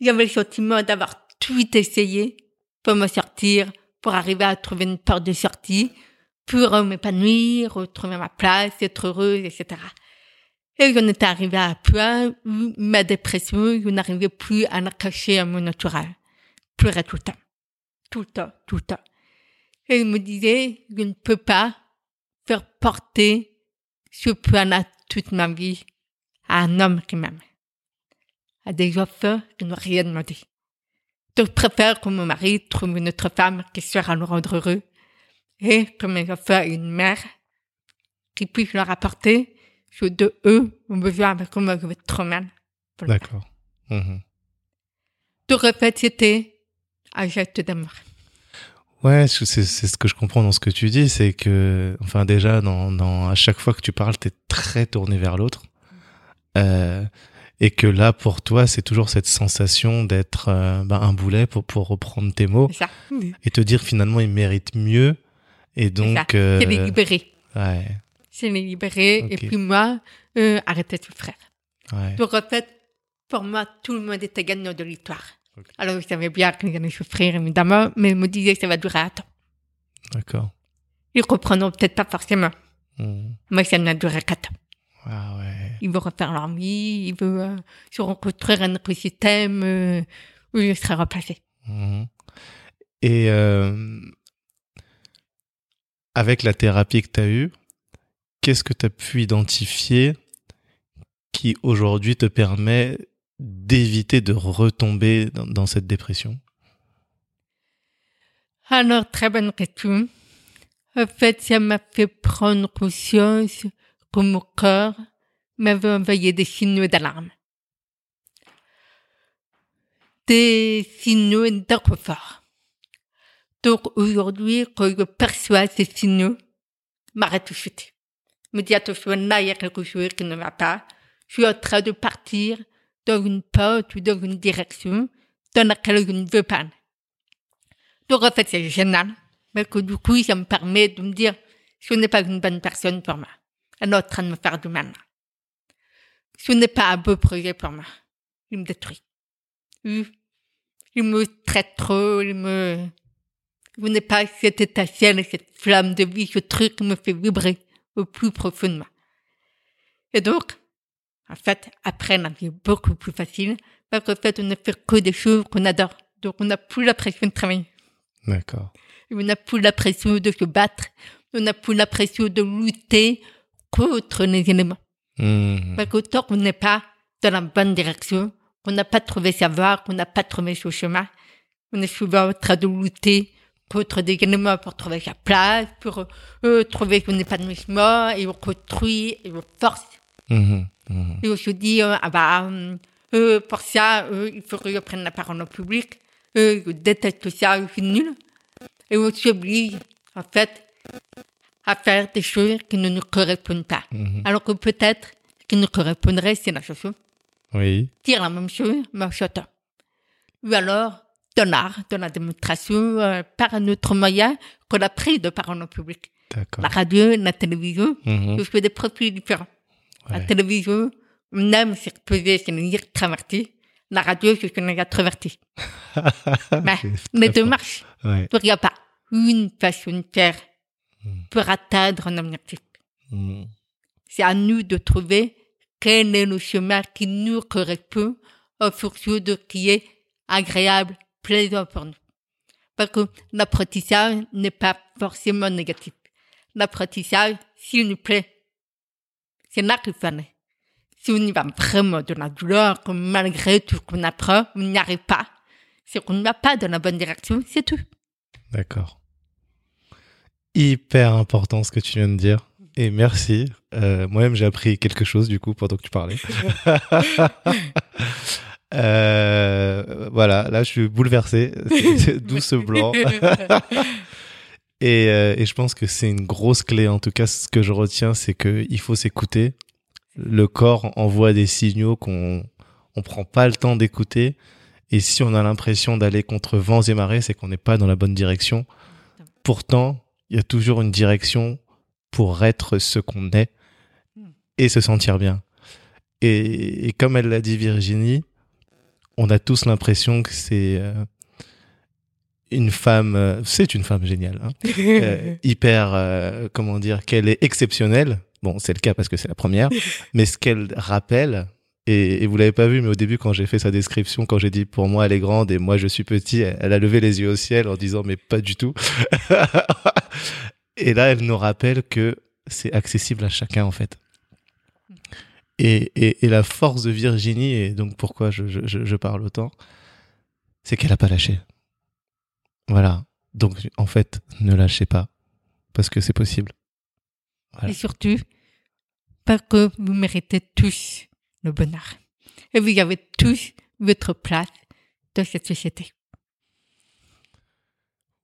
J'avais le sentiment d'avoir tout essayé pour me sortir, pour arriver à trouver une porte de sortie, pour euh, m'épanouir, retrouver ma place, être heureuse, etc. Et j'en étais arrivé à un point où ma dépression, je n'arrivais plus à la cacher à mon naturel. Pleurais tout le temps. Tout le temps, tout le temps. Et je me disais, je ne peux pas faire porter ce poids-là toute ma vie à un homme qui m'aime. À des enfants qui n'ont rien demandé. Je préfère que mon mari trouve une autre femme qui sera nous rendre heureux et que mes enfants aient une mère qui puisse leur apporter ce de eux ont besoin parce trop mal. pour le faire.
D'accord.
En fait, c'était un geste d'amour.
Ouais, c'est c'est ce que je comprends dans ce que tu dis, c'est que, enfin déjà, dans, dans, à chaque fois que tu parles, t'es très tourné vers l'autre. Euh, et que là, pour toi, c'est toujours cette sensation d'être euh, ben, un boulet, pour, pour reprendre tes mots,
ça.
et te dire finalement, il mérite mieux. Et donc, euh,
C'est les libérer.
ouais,
C'est les libérer. Et puis moi, euh, arrêter de souffrir.
ouais,
Donc, en fait, pour moi, tout le monde était gagnant de l'histoire. Alors, je savais bien qu'il allait souffrir, évidemment, mais je me disais que ça va durer un temps.
d'accord.
Ils comprendront peut-être pas forcément,
Mhm.
mais ça n'a duré qu'un temps.
Ah ouais.
Ils vont refaire leur vie, ils vont euh, se reconstruire un autre système euh, où je serai remplacé.
Mhm. Et euh, avec la thérapie que tu as eue, qu'est-ce que tu as pu identifier qui aujourd'hui te permet d'éviter de retomber dans, cette dépression?
Alors, très bonne question. En fait, ça m'a fait prendre conscience que mon corps m'avait envoyé des signaux d'alarme. Des signaux d'inconfort. Donc, aujourd'hui, quand je perçois ces signaux, m'arrête tout de suite. Me dit, attention, là, il y a quelque chose qui ne va pas. Je suis en train de partir dans une porte ou dans une direction dans laquelle je ne veux pas. Donc, en fait, c'est génial. Mais que du coup, ça me permet de me dire, ce n'est pas une bonne personne pour moi. Elle est en train de me faire du mal. Ce n'est pas un beau projet pour moi. Il me détruit. Il me traite trop, il me, vous n'êtes pas cette étincelle, cette flamme de vie, ce truc qui me fait vibrer au plus profondément. Et donc, en fait, après, la vie est beaucoup plus facile, parce qu'en fait, on ne fait que des choses qu'on adore. Donc, on n'a plus la pression de travailler.
D'accord.
On n'a plus la pression de se battre. On n'a plus la pression de lutter contre les éléments.
Mhm.
Parce qu'autant qu'on n'est pas dans la bonne direction, qu'on n'a pas trouvé sa voie, qu'on n'a pas trouvé son chemin, on est souvent en train de lutter contre des éléments pour trouver sa place, pour euh, trouver son épanouissement, et on construit, et on force.
Mhm. Mhm.
Et on se dit, euh, ah bah, euh, pour ça, euh, il faut que je prenne la parole en public. Euh, je déteste ça, je suis nul. Et on s'oblige, en fait, à faire des choses qui ne nous correspondent pas.
Mhm.
Alors que peut-être, ce qui nous correspondrait, c'est la chanson.
Oui.
Dire la même chose, mais en chantant. Ou alors, dans l'art, dans la démonstration, euh, par un autre moyen qu'on a pris de parole en public. La radio, la télévision,
Mhm.
je fais des profils différents. La télévision, on aime s'exposer, c'est une extraverti. La radio, c'est une introverti. Mais
C'est
les deux marchent.
Ouais.
Il n'y a pas une façon de faire
Mm.
pour atteindre un objectif.
Mhm.
C'est à nous de trouver quel est le chemin qui nous correspond en fonction de ce qui est agréable, plaisant pour nous. Parce que l'apprentissage n'est pas forcément négatif. L'apprentissage, s'il nous plaît, c'est là qu'il faut aller. Si on y va vraiment de la douleur, que malgré tout ce qu'on apprend, on n'y arrive pas, c'est qu'on ne va pas dans la bonne direction, c'est tout.
D'accord. Hyper important ce que tu viens de dire. Et merci. Euh, Moi-même, j'ai appris quelque chose du coup pendant que tu parlais. Euh, voilà, là, je suis bouleversé. D'où ce blanc. Et, euh, et je pense que c'est une grosse clé. En tout cas, ce que je retiens, c'est que il faut s'écouter. Le corps envoie des signaux qu'on on prend pas le temps d'écouter. Et si on a l'impression d'aller contre vents et marées, c'est qu'on n'est pas dans la bonne direction. Pourtant, il y a toujours une direction pour être ce qu'on est et se sentir bien. Et, et comme elle l'a dit Virginie, on a tous l'impression que c'est euh, une femme, euh, c'est une femme géniale, hein, euh, hyper, euh, comment dire, qu'elle est exceptionnelle Bon, c'est le cas parce que c'est la première. mais ce qu'elle rappelle, et, et vous l'avez pas vu, mais au début, quand j'ai fait sa description, quand j'ai dit pour moi elle est grande et moi je suis petit, elle, elle a levé les yeux au ciel en disant mais pas du tout. et là, elle nous rappelle que c'est accessible à chacun en fait. Et, et, et la force de Virginie, et donc pourquoi je, je, je je parle autant, c'est qu'elle a pas lâché. Voilà. Donc en fait, ne lâchez pas parce que c'est possible. Voilà.
Et surtout, parce que vous méritez tous le bonheur. Et vous avez tous votre place dans cette société.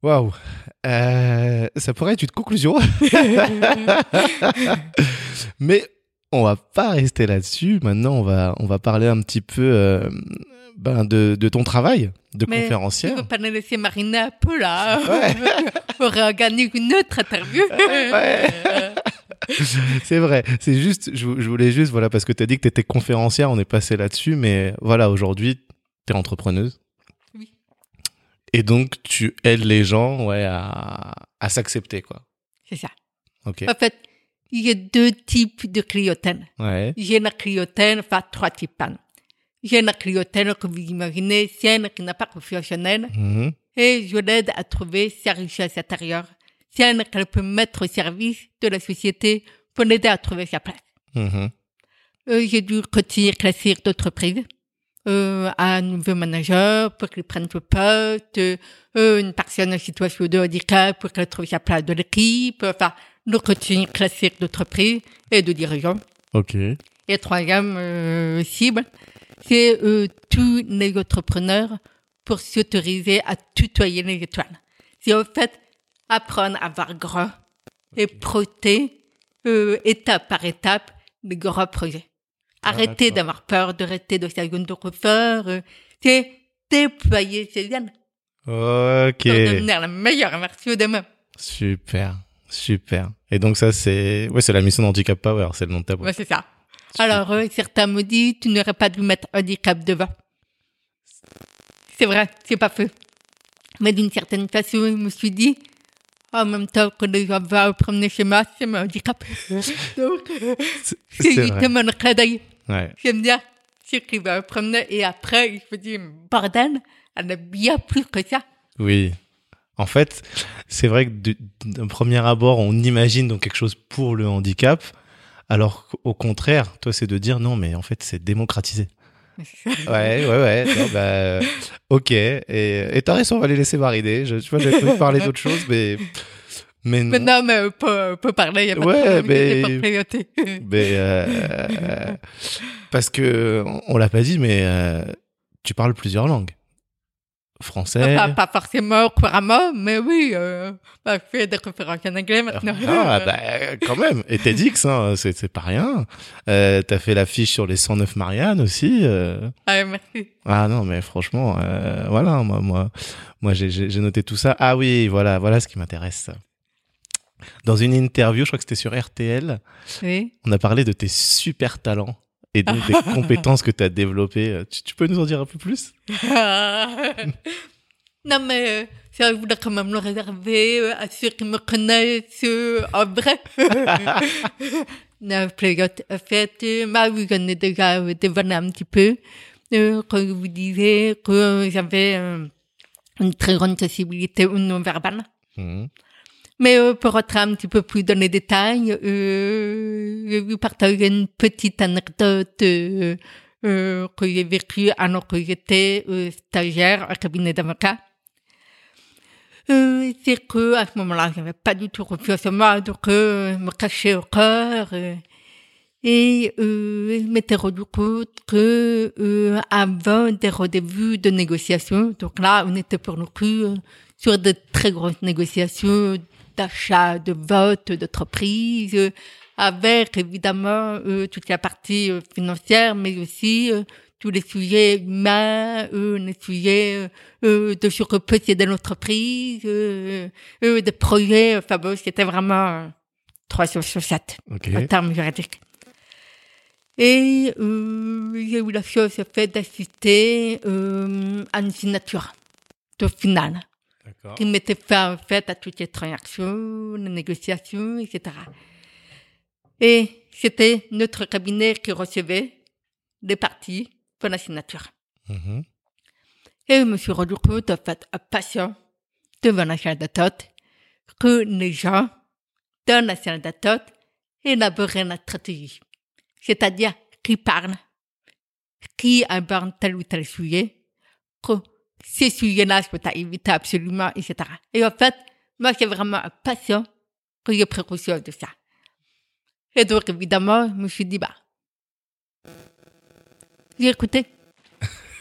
Waouh, euh, ça pourrait être une conclusion, mais on va pas rester là-dessus. Maintenant, on va on va parler un petit peu euh, ben de, de ton travail de
Mais
conférencière.
Ne veux pas nous laisser mariner un peu là.
Ouais.
Aurait gagné une autre interview.
Ouais. C'est vrai. C'est juste, je, vou- je voulais juste, voilà, parce que tu as dit que tu étais conférencière, on est passé là-dessus, mais voilà, aujourd'hui, tu es entrepreneuse.
Oui.
Et donc, tu aides les gens, ouais, à, à s'accepter, quoi.
C'est ça.
Ok.
En fait, il y a deux types de clientèle.
Ouais.
J'ai la clientèle, enfin trois types. pardon. J'ai la clientèle que vous imaginez, celle qui n'a pas confiance en elle,
Mhm.
et je l'aide à trouver sa richesse intérieure, celle qu'elle peut mettre au service de la société pour l'aider à trouver sa place.
Mhm.
Euh, j'ai dû coacher classique d'entreprise, euh, un nouveau manager pour qu'il prenne le poste, euh, une personne en situation de handicap pour qu'elle trouve sa place de l'équipe, enfin, le coaching classique d'entreprise et de dirigeants.
Ok.
Et troisième euh, cible, c'est euh, tous les entrepreneurs pour s'autoriser à tutoyer les étoiles. C'est en fait apprendre à voir grand et proter euh, étape par étape les grands projets. Arrêter
D'accord.
d'avoir peur, d'arrêter de sa zone de confort. euh, c'est déployer ses ailes
Ok.
pour devenir la meilleure version d'eux-mêmes.
Super. Super. Et donc, ça, c'est, ouais, c'est la mission d'Handicap Power, c'est le nom de ta boîte.
Ouais, c'est ça. Alors, euh, certains me disent, tu n'aurais pas dû mettre handicap devant. C'est vrai, c'est pas feu. Mais d'une certaine façon, je me suis dit, en même temps que les gens vont promener chez moi, c'est mon handicap. Donc, euh,
C'est
c'est
c'est
le clin d'œil.
Ouais.
J'aime bien ceux qui vont promener et après, je me dis, bordel, elle a bien plus que ça.
Oui. En fait, c'est vrai que d'un premier abord, on imagine donc quelque chose pour le handicap, alors qu'au contraire, toi, c'est de dire non, mais en fait, c'est démocratisé. Ouais, ouais, ouais. non, bah, euh, ok. Et t'as raison, on va les laisser mariner. Je, tu vois, prévu de parler d'autre chose, mais mais non.
Mais non, mais on peut, on peut parler, il n'y a pas
Ouais,
de problème,
mais- euh, parce que on- on l'a pas dit, mais euh, tu parles plusieurs langues. Français.
Enfin, pas forcément couramment, mais oui, euh, bah, je fais des conférences en anglais maintenant.
Ah, bah, quand même. Et TEDx, hein, c'est, c'est pas rien. Euh, t'as fait l'affiche sur les 109 Marianne aussi. euh.
Ah, merci.
Ah non, mais franchement, euh, voilà, moi, moi, moi, j'ai, j'ai, j'ai noté tout ça. Ah oui, voilà, voilà ce qui m'intéresse. Dans une interview, je crois que c'était sur RTL,
Oui.
on a parlé de tes super talents et donc des compétences que tu as développées. Tu, tu peux nous en dire un peu plus?
Non, mais euh, ça, je voudrais quand même le réserver euh, à ceux qui me connaissent euh, en vrai. non. En fait, euh, bah, vous en avez déjà euh, dévoilé un petit peu euh, quand je vous disais que euh, j'avais euh, une très grande sensibilité au non-verbal.
Mhm.
Mais euh, pour rentrer un petit peu plus dans les détails, euh, je vais vous partager une petite anecdote euh, euh, que j'ai vécue alors que j'étais euh, stagiaire au cabinet d'avocat. Euh, c'est que à ce moment-là, j'avais pas du tout confiance en moi, donc euh, je me cachais au corps. euh, et euh, je m'étais rendu compte que euh, avant des rendez-vous de négociation, donc là, on était pour le coup euh, sur de très grosses négociations d'achat, de vote, d'entreprise, avec évidemment euh, toute la partie euh, financière, mais aussi euh, tous les sujets humains, euh, les sujets euh, de ce que peut aider l'entreprise, euh, euh, des projets. Enfin bon, c'était vraiment euh, 367
Ok.
en termes juridiques. Et euh, j'ai eu la chance en fait d'assister euh, à une signature de finale. Qui m'était fait en fait à toutes les transactions, les négociations, etc. Et c'était notre cabinet qui recevait les parties pour la signature.
Mhm.
Et je me suis rendu compte, en fait, à patient devant la salle d'attente, que les gens dans la salle d'attente élaboraient la stratégie. C'est-à-dire qui parlent, qui aborde tel ou tel sujet, que ces sujets-là, je peux éviter absolument, etc. Et en fait, moi, c'est vraiment un patient que j'ai pris conscience de ça. Et donc, évidemment, je me suis dit, bah, j'ai écouté.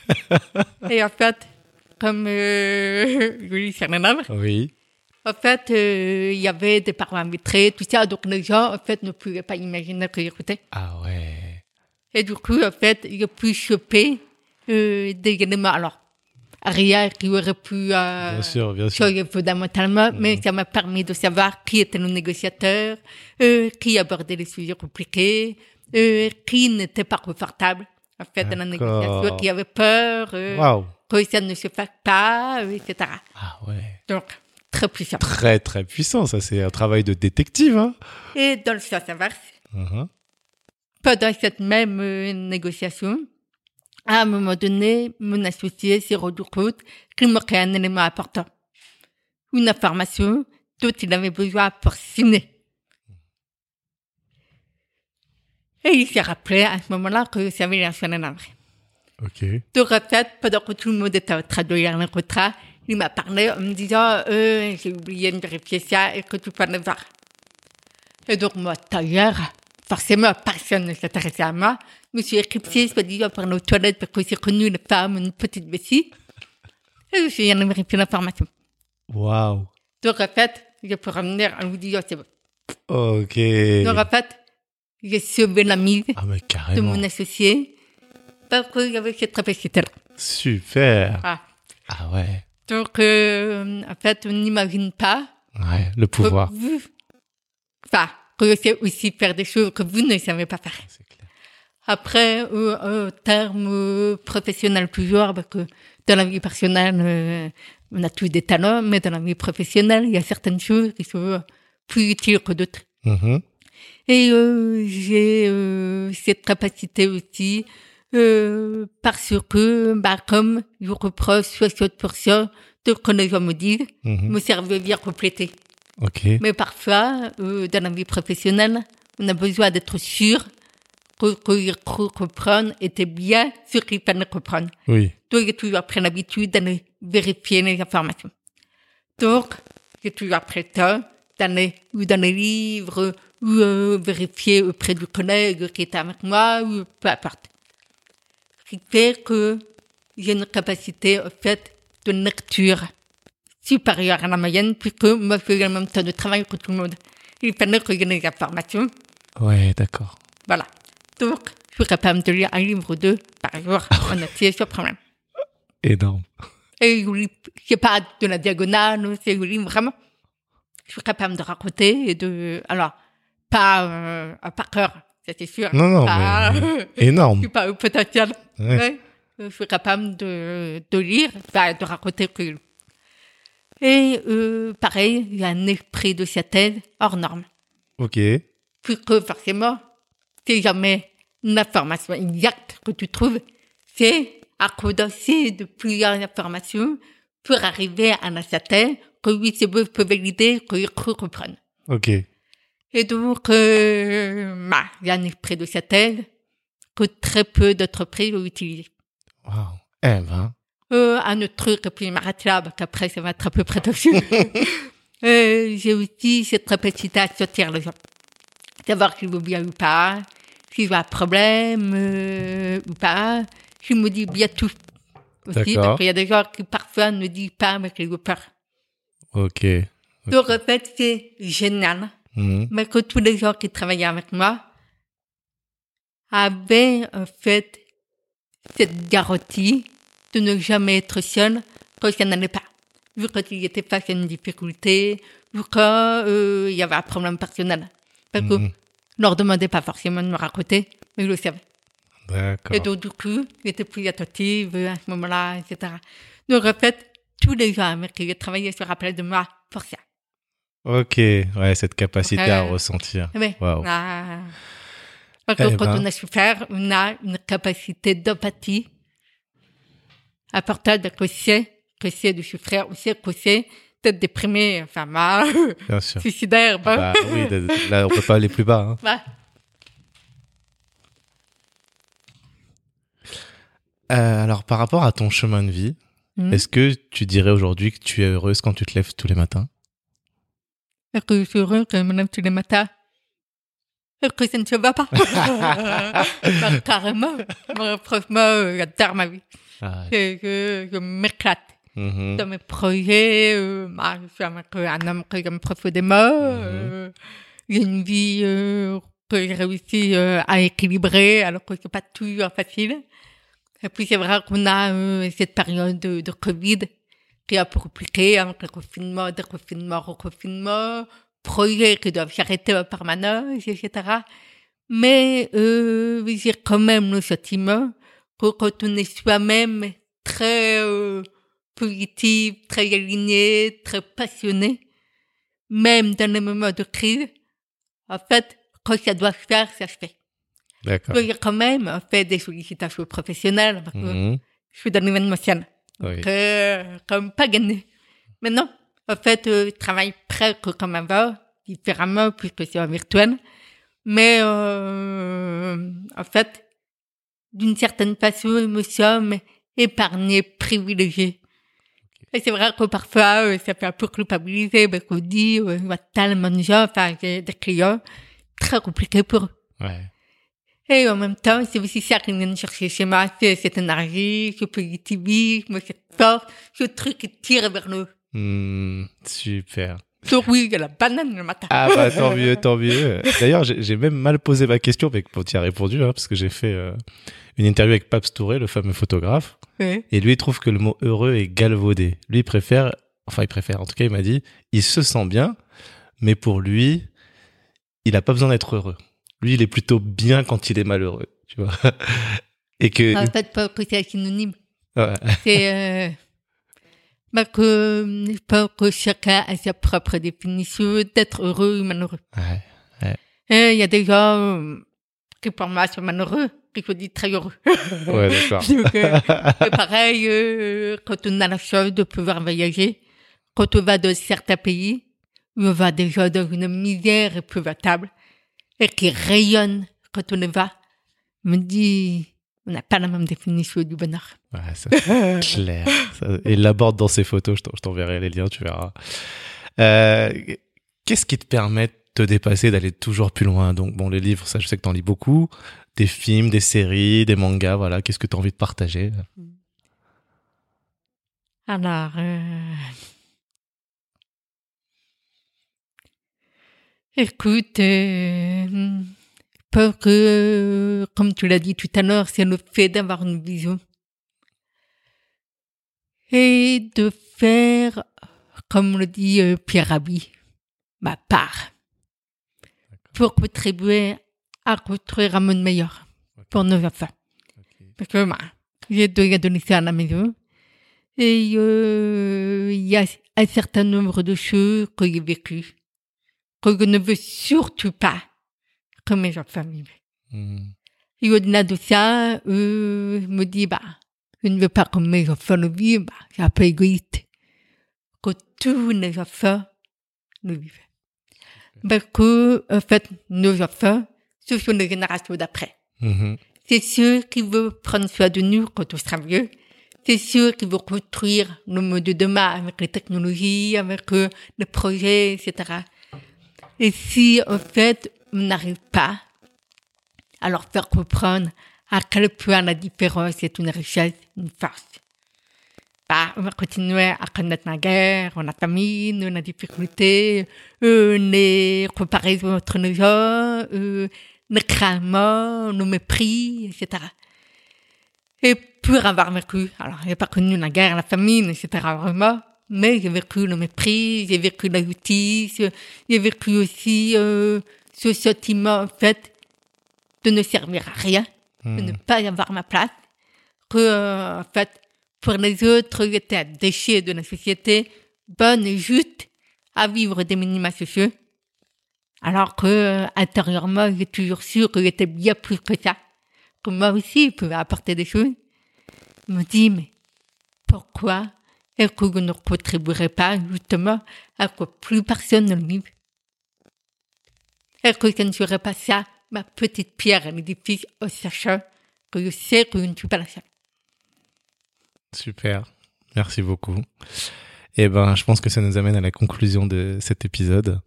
Et en fait, comme euh, Julie Fernandez,
Oui.
en fait, euh, il y avait des parois vitrées, tout ça, donc les gens, en fait, ne pouvaient pas imaginer que j'écoutais.
Ah ouais.
Et du coup, en fait, j'ai pu choper euh, des éléments, alors, rien qui aurait pu euh,
Bien sûr, bien sûr.
fondamentalement, mais ça m'a permis de savoir qui était le négociateur, euh, qui abordait les sujets compliqués, euh, qui n'était pas confortable, en fait, dans la négociation, qui avait peur, euh,
Waouh.
que ça ne se fasse pas, etc.
Ah ouais.
Donc, très puissant.
Très, très puissant. Ça, c'est un travail de détective. Hein.
Et dans le sens inverse,
Mhm.
pendant cette même euh, négociation, à un moment donné, mon associé s'est rendu compte qu'il manquait un élément important. Une information dont il avait besoin pour signer. Et il s'est rappelé à ce moment-là que ça avait l'ancien vrai.
Ok.
Donc, en fait, pendant que tout le monde était en train de lire le contrat, il m'a parlé en me disant, euh, j'ai oublié de vérifier ça et que tu peux le voir. Et donc, moi, d'ailleurs, forcément, personne ne s'intéressait à moi. Je me suis éclipsée, soit disant, par nos toilettes parce que j'ai connu une femme, une petite vessie. Et je suis allée vérifier l'information.
Waouh.
Donc, en fait, je peux revenir en vous disant, c'est bon.
Ok.
Donc, en fait, j'ai sauvé la mise
Ah, mais
de mon associé parce qu'il y avait cette capacité-là.
Super.
Ah.
Ah ouais.
Donc, euh, en fait, on n'imagine pas
Ouais, le
que
pouvoir.
vous, enfin, que je sais aussi faire des choses que vous ne savez pas faire.
C'est.
Après, euh, en termes euh, professionnels toujours, parce que dans la vie personnelle, euh, on a tous des talents, mais dans la vie professionnelle, il y a certaines choses qui sont plus utiles que d'autres.
Mhm.
Et euh, j'ai euh, cette capacité aussi euh, parce que, bah, comme je reprends 60% de ce que les gens me disent, mon cerveau vient compléter.
Ok.
Mais parfois, euh, dans la vie professionnelle, on a besoin d'être sûr que, que comprendre était bien ce qu'ils fallait comprendre.
Oui.
Donc, j'ai toujours pris l'habitude d'aller vérifier les informations. Donc, j'ai toujours pris le temps d'aller ou dans les livres ou euh, vérifier auprès du collègue qui était avec moi ou peu importe. Ce qui fait que j'ai une capacité, en fait, de lecture supérieure à la moyenne puisque moi, je fais le même temps de travail que tout le monde. Il fallait que j'ai les informations.
Ouais, d'accord.
Voilà. Donc, je suis capable de lire un livre ou deux par jour en entier sans problème.
Énorme.
Et je lis, c'est pas de la diagonale, c'est je lis vraiment. Je suis capable de raconter et de, alors, pas euh, par cœur, c'est sûr.
Non, non,
Pas-
mais
je
énorme.
suis pas au potentiel.
Ouais.
Ouais. Je suis capable de, de lire, enfin, de raconter que. Et euh, pareil, il y a un esprit de synthèse hors norme.
Ok.
puisque forcément, c'est jamais l'information exacte que tu trouves, c'est à condenser de plusieurs informations pour arriver à un certain que oui, c'est bon, je peux valider, que je peux comprendre.
Ok.
Et donc, euh, bah, il y a un esprit de synthèse que très peu d'entreprises ont utilisé.
Waouh. Eh ben.
Euh, un autre truc, et puis je m'arrête là, parce qu'après, ça va être un peu prétentieux. euh, j'ai aussi cette capacité à sortir les gens. Savoir s'ils vont bien ou pas, s'ils ont un problème euh, ou pas. Je me dis bien tout. Aussi,
D'accord.
parce qu'il y a des gens qui parfois ne disent pas, mais qui ont peur.
Ok.
Donc, en fait, c'est génial.
Mhm.
Mais que tous les gens qui travaillaient avec moi avaient, en fait, cette garantie de ne jamais être seul quand ça n'allait pas. Vu quand ils étaient face à une difficulté, vu quand euh, y avait un problème personnel. Parce que Je leur demandais pas forcément de me raconter, mais ils le savaient. Et
D'accord.
donc, du coup, j'étais plus attentive à ce moment-là, etc. Donc, en fait, tous les gens avec qui j'ai travaillé se rappelaient de moi pour ça.
Ok, ouais, cette capacité à ressentir.
Oui.
Waouh.
Ah. Parce que
Eh
quand
ben.
on a souffert, on a une capacité d'empathie importante que c'est, que c'est de souffrir, on sait que c'est d'être déprimé, enfin, mal,
Bien sûr.
suicidaire, bon.
Bah oui, là, on peut pas aller plus bas. hein. Euh, alors, par rapport à ton chemin de vie,
Mhm.
est-ce que tu dirais aujourd'hui que tu es heureuse quand tu te lèves tous les matins?
Est-ce que je suis heureux que je me lève tous les matins? Est-ce que ça ne se va pas? Bah, Carrément. Franchement, j'adore ma vie.
Ah,
Je, je, je m'éclate
mhm.
dans mes projets. Euh, bah, je suis un, un homme que j'aime profondément. Euh, j'ai une vie euh, que j'ai réussi euh, à équilibrer alors que c'est pas toujours facile. Et puis c'est vrai qu'on a euh, cette période de, de Covid qui a compliqué avec le confinement, déconfinement, reconfinement, projets qui doivent s'arrêter en permanence, etc. Mais euh, j'ai quand même le sentiment que quand on est soi-même très euh, positif, très aligné, très passionné, même dans les moments de crise, en fait, quand ça doit se faire, ça se fait.
D'accord.
Il y a quand même en fait des sollicitations professionnelles parce que
Mhm.
je suis dans l'événementiel,
Oui.
que comme pas gagné. Mais non, en fait, euh, je travaille presque comme avant, différemment puisque c'est en virtuel. Mais euh, en fait, d'une certaine façon, nous me sommes épargnés, privilégiés. Et c'est vrai que parfois, euh, ça fait un peu culpabiliser, parce qu'on dit, euh, il y a tellement de gens, enfin, j'ai des clients, très compliqués pour eux.
Ouais.
Et en même temps, c'est aussi ça qui vient chercher chez moi, c'est cette énergie, ce positivisme, cette force, ce truc qui tire vers nous.
Hmm, super.
Oui, il y a la banane le matin.
Ah bah tant mieux, tant mieux. D'ailleurs, j'ai même mal posé ma question, mais bon, tu y as répondu, hein, parce que j'ai fait euh, une interview avec Paps Touré, le fameux photographe,
Oui.
et lui il trouve que le mot heureux est galvaudé. Lui il préfère, enfin il préfère, en tout cas il m'a dit, il se sent bien, mais pour lui, il a pas besoin d'être heureux. Lui il est plutôt bien quand il est malheureux, tu vois. Et que...
En fait, pas que c'est synonyme.
Ouais.
C'est, euh, bah, que, pense que chacun a sa propre définition d'être heureux ou malheureux.
Ouais.
Il y a des gens euh, qui pour moi sont malheureux, qui se disent très heureux.
Ouais, d'accord.
Donc, euh, c'est pareil, euh, quand on a la chance de pouvoir voyager, quand on va dans certains pays, on va déjà dans une misère épouvantable, et qui rayonne quand on y va, on me dit, on n'a pas la même définition du bonheur.
Ouais, ça, c'est clair. Il l'aborde dans ses photos, je t'en- je t'enverrai les liens, tu verras. Euh, Qu'est-ce qui te permet de te dépasser, d'aller toujours plus loin? Donc, bon, les livres, ça, je sais que t'en lis beaucoup. Des films, des séries, des mangas, voilà. Qu'est-ce que tu as envie de partager?
Alors, euh... écoute, euh... pense que, comme tu l'as dit tout à l'heure, c'est le fait d'avoir une vision. Et de faire, comme le dit euh, Pierre Rabhi, ma part. Pour contribuer à construire un monde meilleur pour nos enfants. Parce que bah, j'ai deux adolescents à la maison. Et euh, il y a un certain nombre de choses que j'ai vécues, que je ne veux surtout pas que mes enfants vivent.
Hmm.
Et au-delà de ça, euh, je me dis, bah, je ne veux pas que mes enfants le vivent, bah, c'est un peu égoïste. Que tous les enfants le vivent. Parce que, en fait, nos enfants, ce sont les générations d'après.
Mhm.
C'est ceux qui veulent prendre soin de nous quand on sera vieux. C'est ceux qui veulent construire le monde de demain avec les technologies, avec euh, les projets, etc. Et si, en fait, n'arrive pas à leur faire comprendre à quel point la différence est une richesse, une force, bah, on va continuer à connaître la guerre, la famine, la difficulté, euh, les comparaisons entre les gens, euh, le cralement, le mépris, etc. Et pour avoir vécu, alors j'ai pas connu la guerre, la famine, etc. vraiment, mais j'ai vécu le mépris, j'ai vécu la justice, j'ai vécu aussi euh, ce sentiment en fait de ne servir à rien, de ne pas avoir ma place, que euh, en fait pour les autres j'étais un déchet de la société, bonne et juste, à vivre des minima sociaux, alors que euh, intérieurement, j'ai toujours su qu'il était bien plus que ça, que moi aussi, il pouvait apporter des choses. Je me dis, mais pourquoi est-ce que je ne contribuerais pas justement à que plus personne ne le vive? Que ce ne serait pas ça, ma petite pierre à l'édifice, au sachant que je sais que je ne suis pas la seule
Super, merci beaucoup. Et ben, je pense que ça nous amène à la conclusion de cet épisode.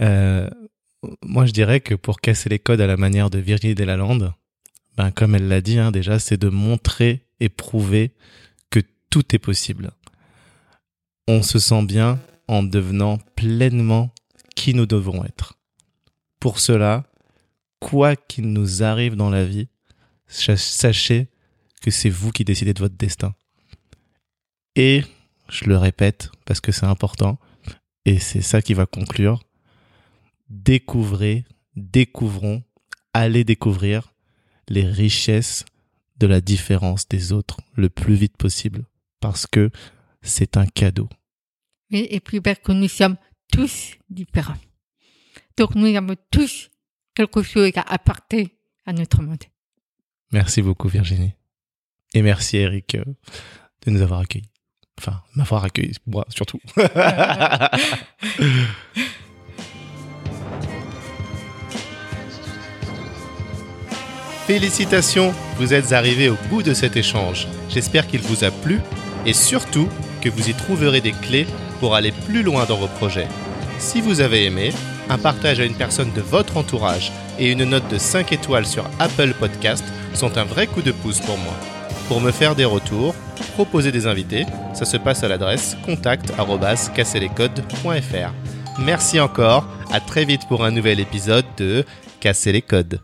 Euh, moi, je dirais que pour casser les codes à la manière de Virginie Delalande, ben, comme elle l'a dit hein, déjà, c'est de montrer et prouver que tout est possible. On se sent bien en devenant pleinement qui nous devons être. Pour cela, quoi qu'il nous arrive dans la vie, sachez que c'est vous qui décidez de votre destin. Et, je le répète parce que c'est important, et c'est ça qui va conclure, découvrez, découvrons, allez découvrir les richesses de la différence des autres le plus vite possible, parce que c'est un cadeau.
Et, parce que nous sommes tous différents. Donc nous avons tous quelque chose à apporter à notre monde.
Merci beaucoup Virginie. Et merci Eric euh, de nous avoir accueillis. Enfin, m'avoir accueilli, moi surtout. Félicitations, vous êtes arrivés au bout de cet échange. J'espère qu'il vous a plu et surtout que vous y trouverez des clés pour aller plus loin dans vos projets. Si vous avez aimé, un partage à une personne de votre entourage et une note de 5 étoiles sur Apple Podcast sont un vrai coup de pouce pour moi. Pour me faire des retours, proposer des invités, ça se passe à l'adresse contact@casserlescodes.fr. Merci encore, à très vite pour un nouvel épisode de Casser les codes.